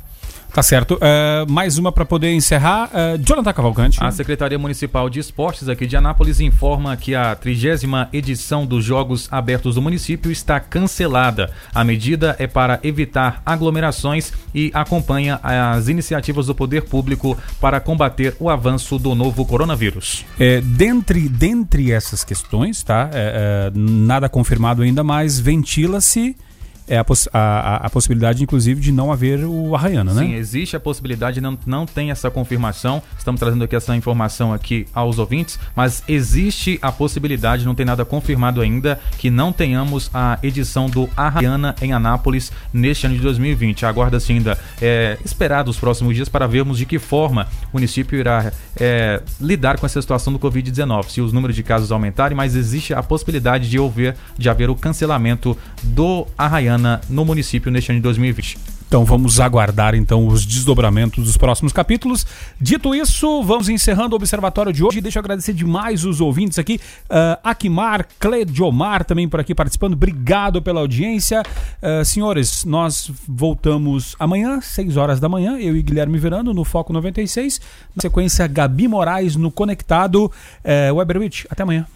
Tá certo. Uh, mais uma para poder encerrar. Uh, Jonathan Cavalcante. A Secretaria Municipal de Esportes aqui de Anápolis informa que a trigésima edição dos Jogos Abertos do município está cancelada. A medida é para evitar aglomerações e acompanha as iniciativas do poder público para combater o avanço do novo coronavírus. É, dentre, dentre essas questões, tá? É, é, nada confirmado ainda, mas ventila-se é a, poss a, a, possibilidade, inclusive, de não haver o Arraiana, né? Sim, existe a possibilidade, não, não tem essa confirmação. Estamos trazendo aqui essa informação aqui aos ouvintes, mas existe a possibilidade, não tem nada confirmado ainda, que não tenhamos a edição do Arraiana em Anápolis neste ano de 2020. Aguarda-se ainda é, esperar os próximos dias para vermos de que forma o município irá é, lidar com essa situação do Covid-19. Se os números de casos aumentarem, mas existe a possibilidade de haver, de haver o cancelamento do Arraiana no município neste ano de 2020. Então vamos aguardar então os desdobramentos dos próximos capítulos. Dito isso, vamos encerrando o observatório de hoje. Deixa eu agradecer demais os ouvintes aqui. Uh, Akimar, Clediomar também por aqui participando. Obrigado pela audiência. Uh, senhores, nós voltamos amanhã, 6 horas da manhã, eu e Guilherme Verano no Foco 96. Na sequência, Gabi Moraes no Conectado. Uh, Weberwitch, até amanhã.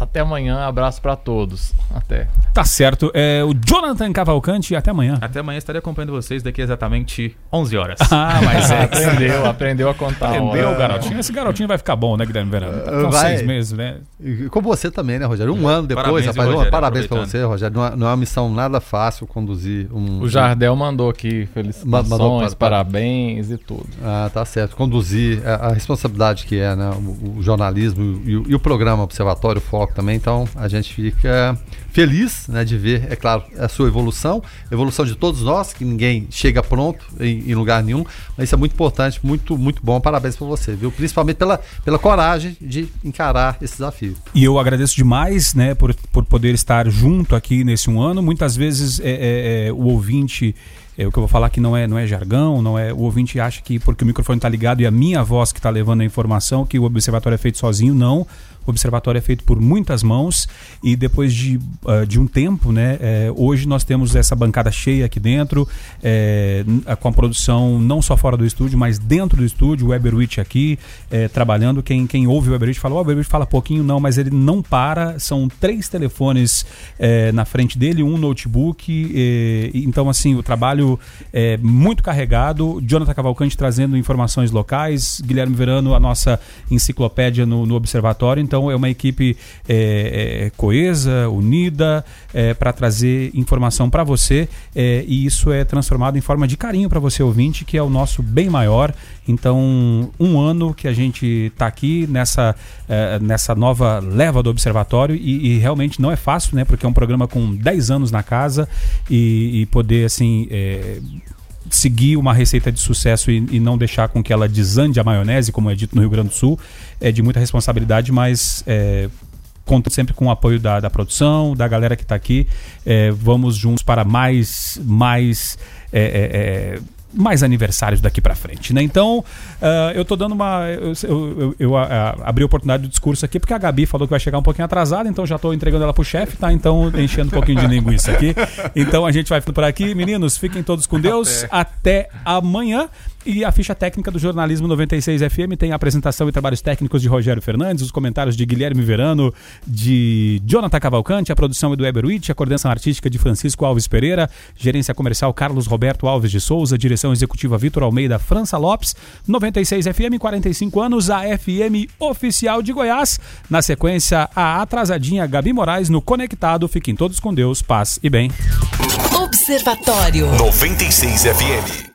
Até amanhã, abraço para todos. Até. Tá certo. É o Jonathan Cavalcante, até amanhã. Até amanhã estarei acompanhando vocês daqui exatamente 11 horas. Ah, mas é. aprendeu, aprendeu a contar. Aprendeu, garotinho. Esse garotinho vai ficar bom, né, Guilherme Verano? Tá vai. seis meses, né? E com você também, né, Rogério? Um ano depois, parabéns, rapaz. Rogério, parabéns para você, Rogério. Não é, não é, uma missão nada fácil conduzir um. O Jardel mandou aqui felicitações, mandou para, parabéns e tudo. Ah, tá certo. Conduzir a, a responsabilidade que é, né? O, o jornalismo e o, e o programa Observatório Foco também. Então a gente fica feliz né, de ver, é claro, a sua evolução, evolução de todos nós, que ninguém chega pronto em, em lugar nenhum, mas isso é muito importante, muito, muito bom. Parabéns para você, viu? Principalmente pela, pela coragem de encarar esse desafio. E eu agradeço demais, né, por, por poder estar junto aqui nesse um ano. Muitas vezes é, é, é o ouvinte é, o que eu vou falar que não é, não é jargão, não é. O ouvinte acha que porque o microfone está ligado e a minha voz que está levando a informação, que o observatório é feito sozinho, não. O observatório é feito por muitas mãos e depois de, uh, de um tempo, né, é, hoje nós temos essa bancada cheia aqui dentro, é, com a produção não só fora do estúdio, mas dentro do estúdio, o Weberwitch aqui, é, trabalhando. Quem, quem ouve o Weberwitch fala, o Weberwitch fala pouquinho, não, mas ele não para. São três telefones na frente dele, um notebook. então, assim, o trabalho é muito carregado. Jonathan Cavalcante trazendo informações locais, Guilherme Verano, a nossa enciclopédia no, no observatório. Então, então é uma equipe é, é, coesa, unida, é, para trazer informação para você é, e isso é transformado em forma de carinho para você ouvinte, que é o nosso bem maior. Então, um ano que a gente está aqui nessa, nessa nova leva do observatório e, e, realmente não é fácil, né? Porque é um programa com 10 anos na casa e, e poder assim seguir uma receita de sucesso e, e, não deixar com que ela desande a maionese, como é dito no Rio Grande do Sul, é de muita responsabilidade, mas é, conta sempre com o apoio da, da produção, da galera que está aqui. É, vamos juntos para mais, mais é, é, é mais aniversários daqui para frente, né? Então, uh, eu tô dando uma. Eu, eu, eu, eu uh, abri a oportunidade do discurso aqui porque a Gabi falou que vai chegar um pouquinho atrasada, então já tô entregando ela pro chefe, tá? Então, enchendo um pouquinho de linguiça aqui. Então, a gente vai ficando por aqui. Meninos, fiquem todos com Deus. Até, Até amanhã. E a ficha técnica do Jornalismo 96 FM tem a apresentação e trabalhos técnicos de Rogério Fernandes, os comentários de Guilherme Verano, de Jonathan Cavalcante, a produção é do Eberwitch, a coordenação artística de Francisco Alves Pereira, gerência comercial Carlos Roberto Alves de Souza, direção executiva Vitor Almeida França Lopes, 96 FM, 45 anos, a FM oficial de Goiás. Na sequência, a atrasadinha Gabi Moraes no Conectado. Fiquem todos com Deus, paz e bem. Observatório 96 FM.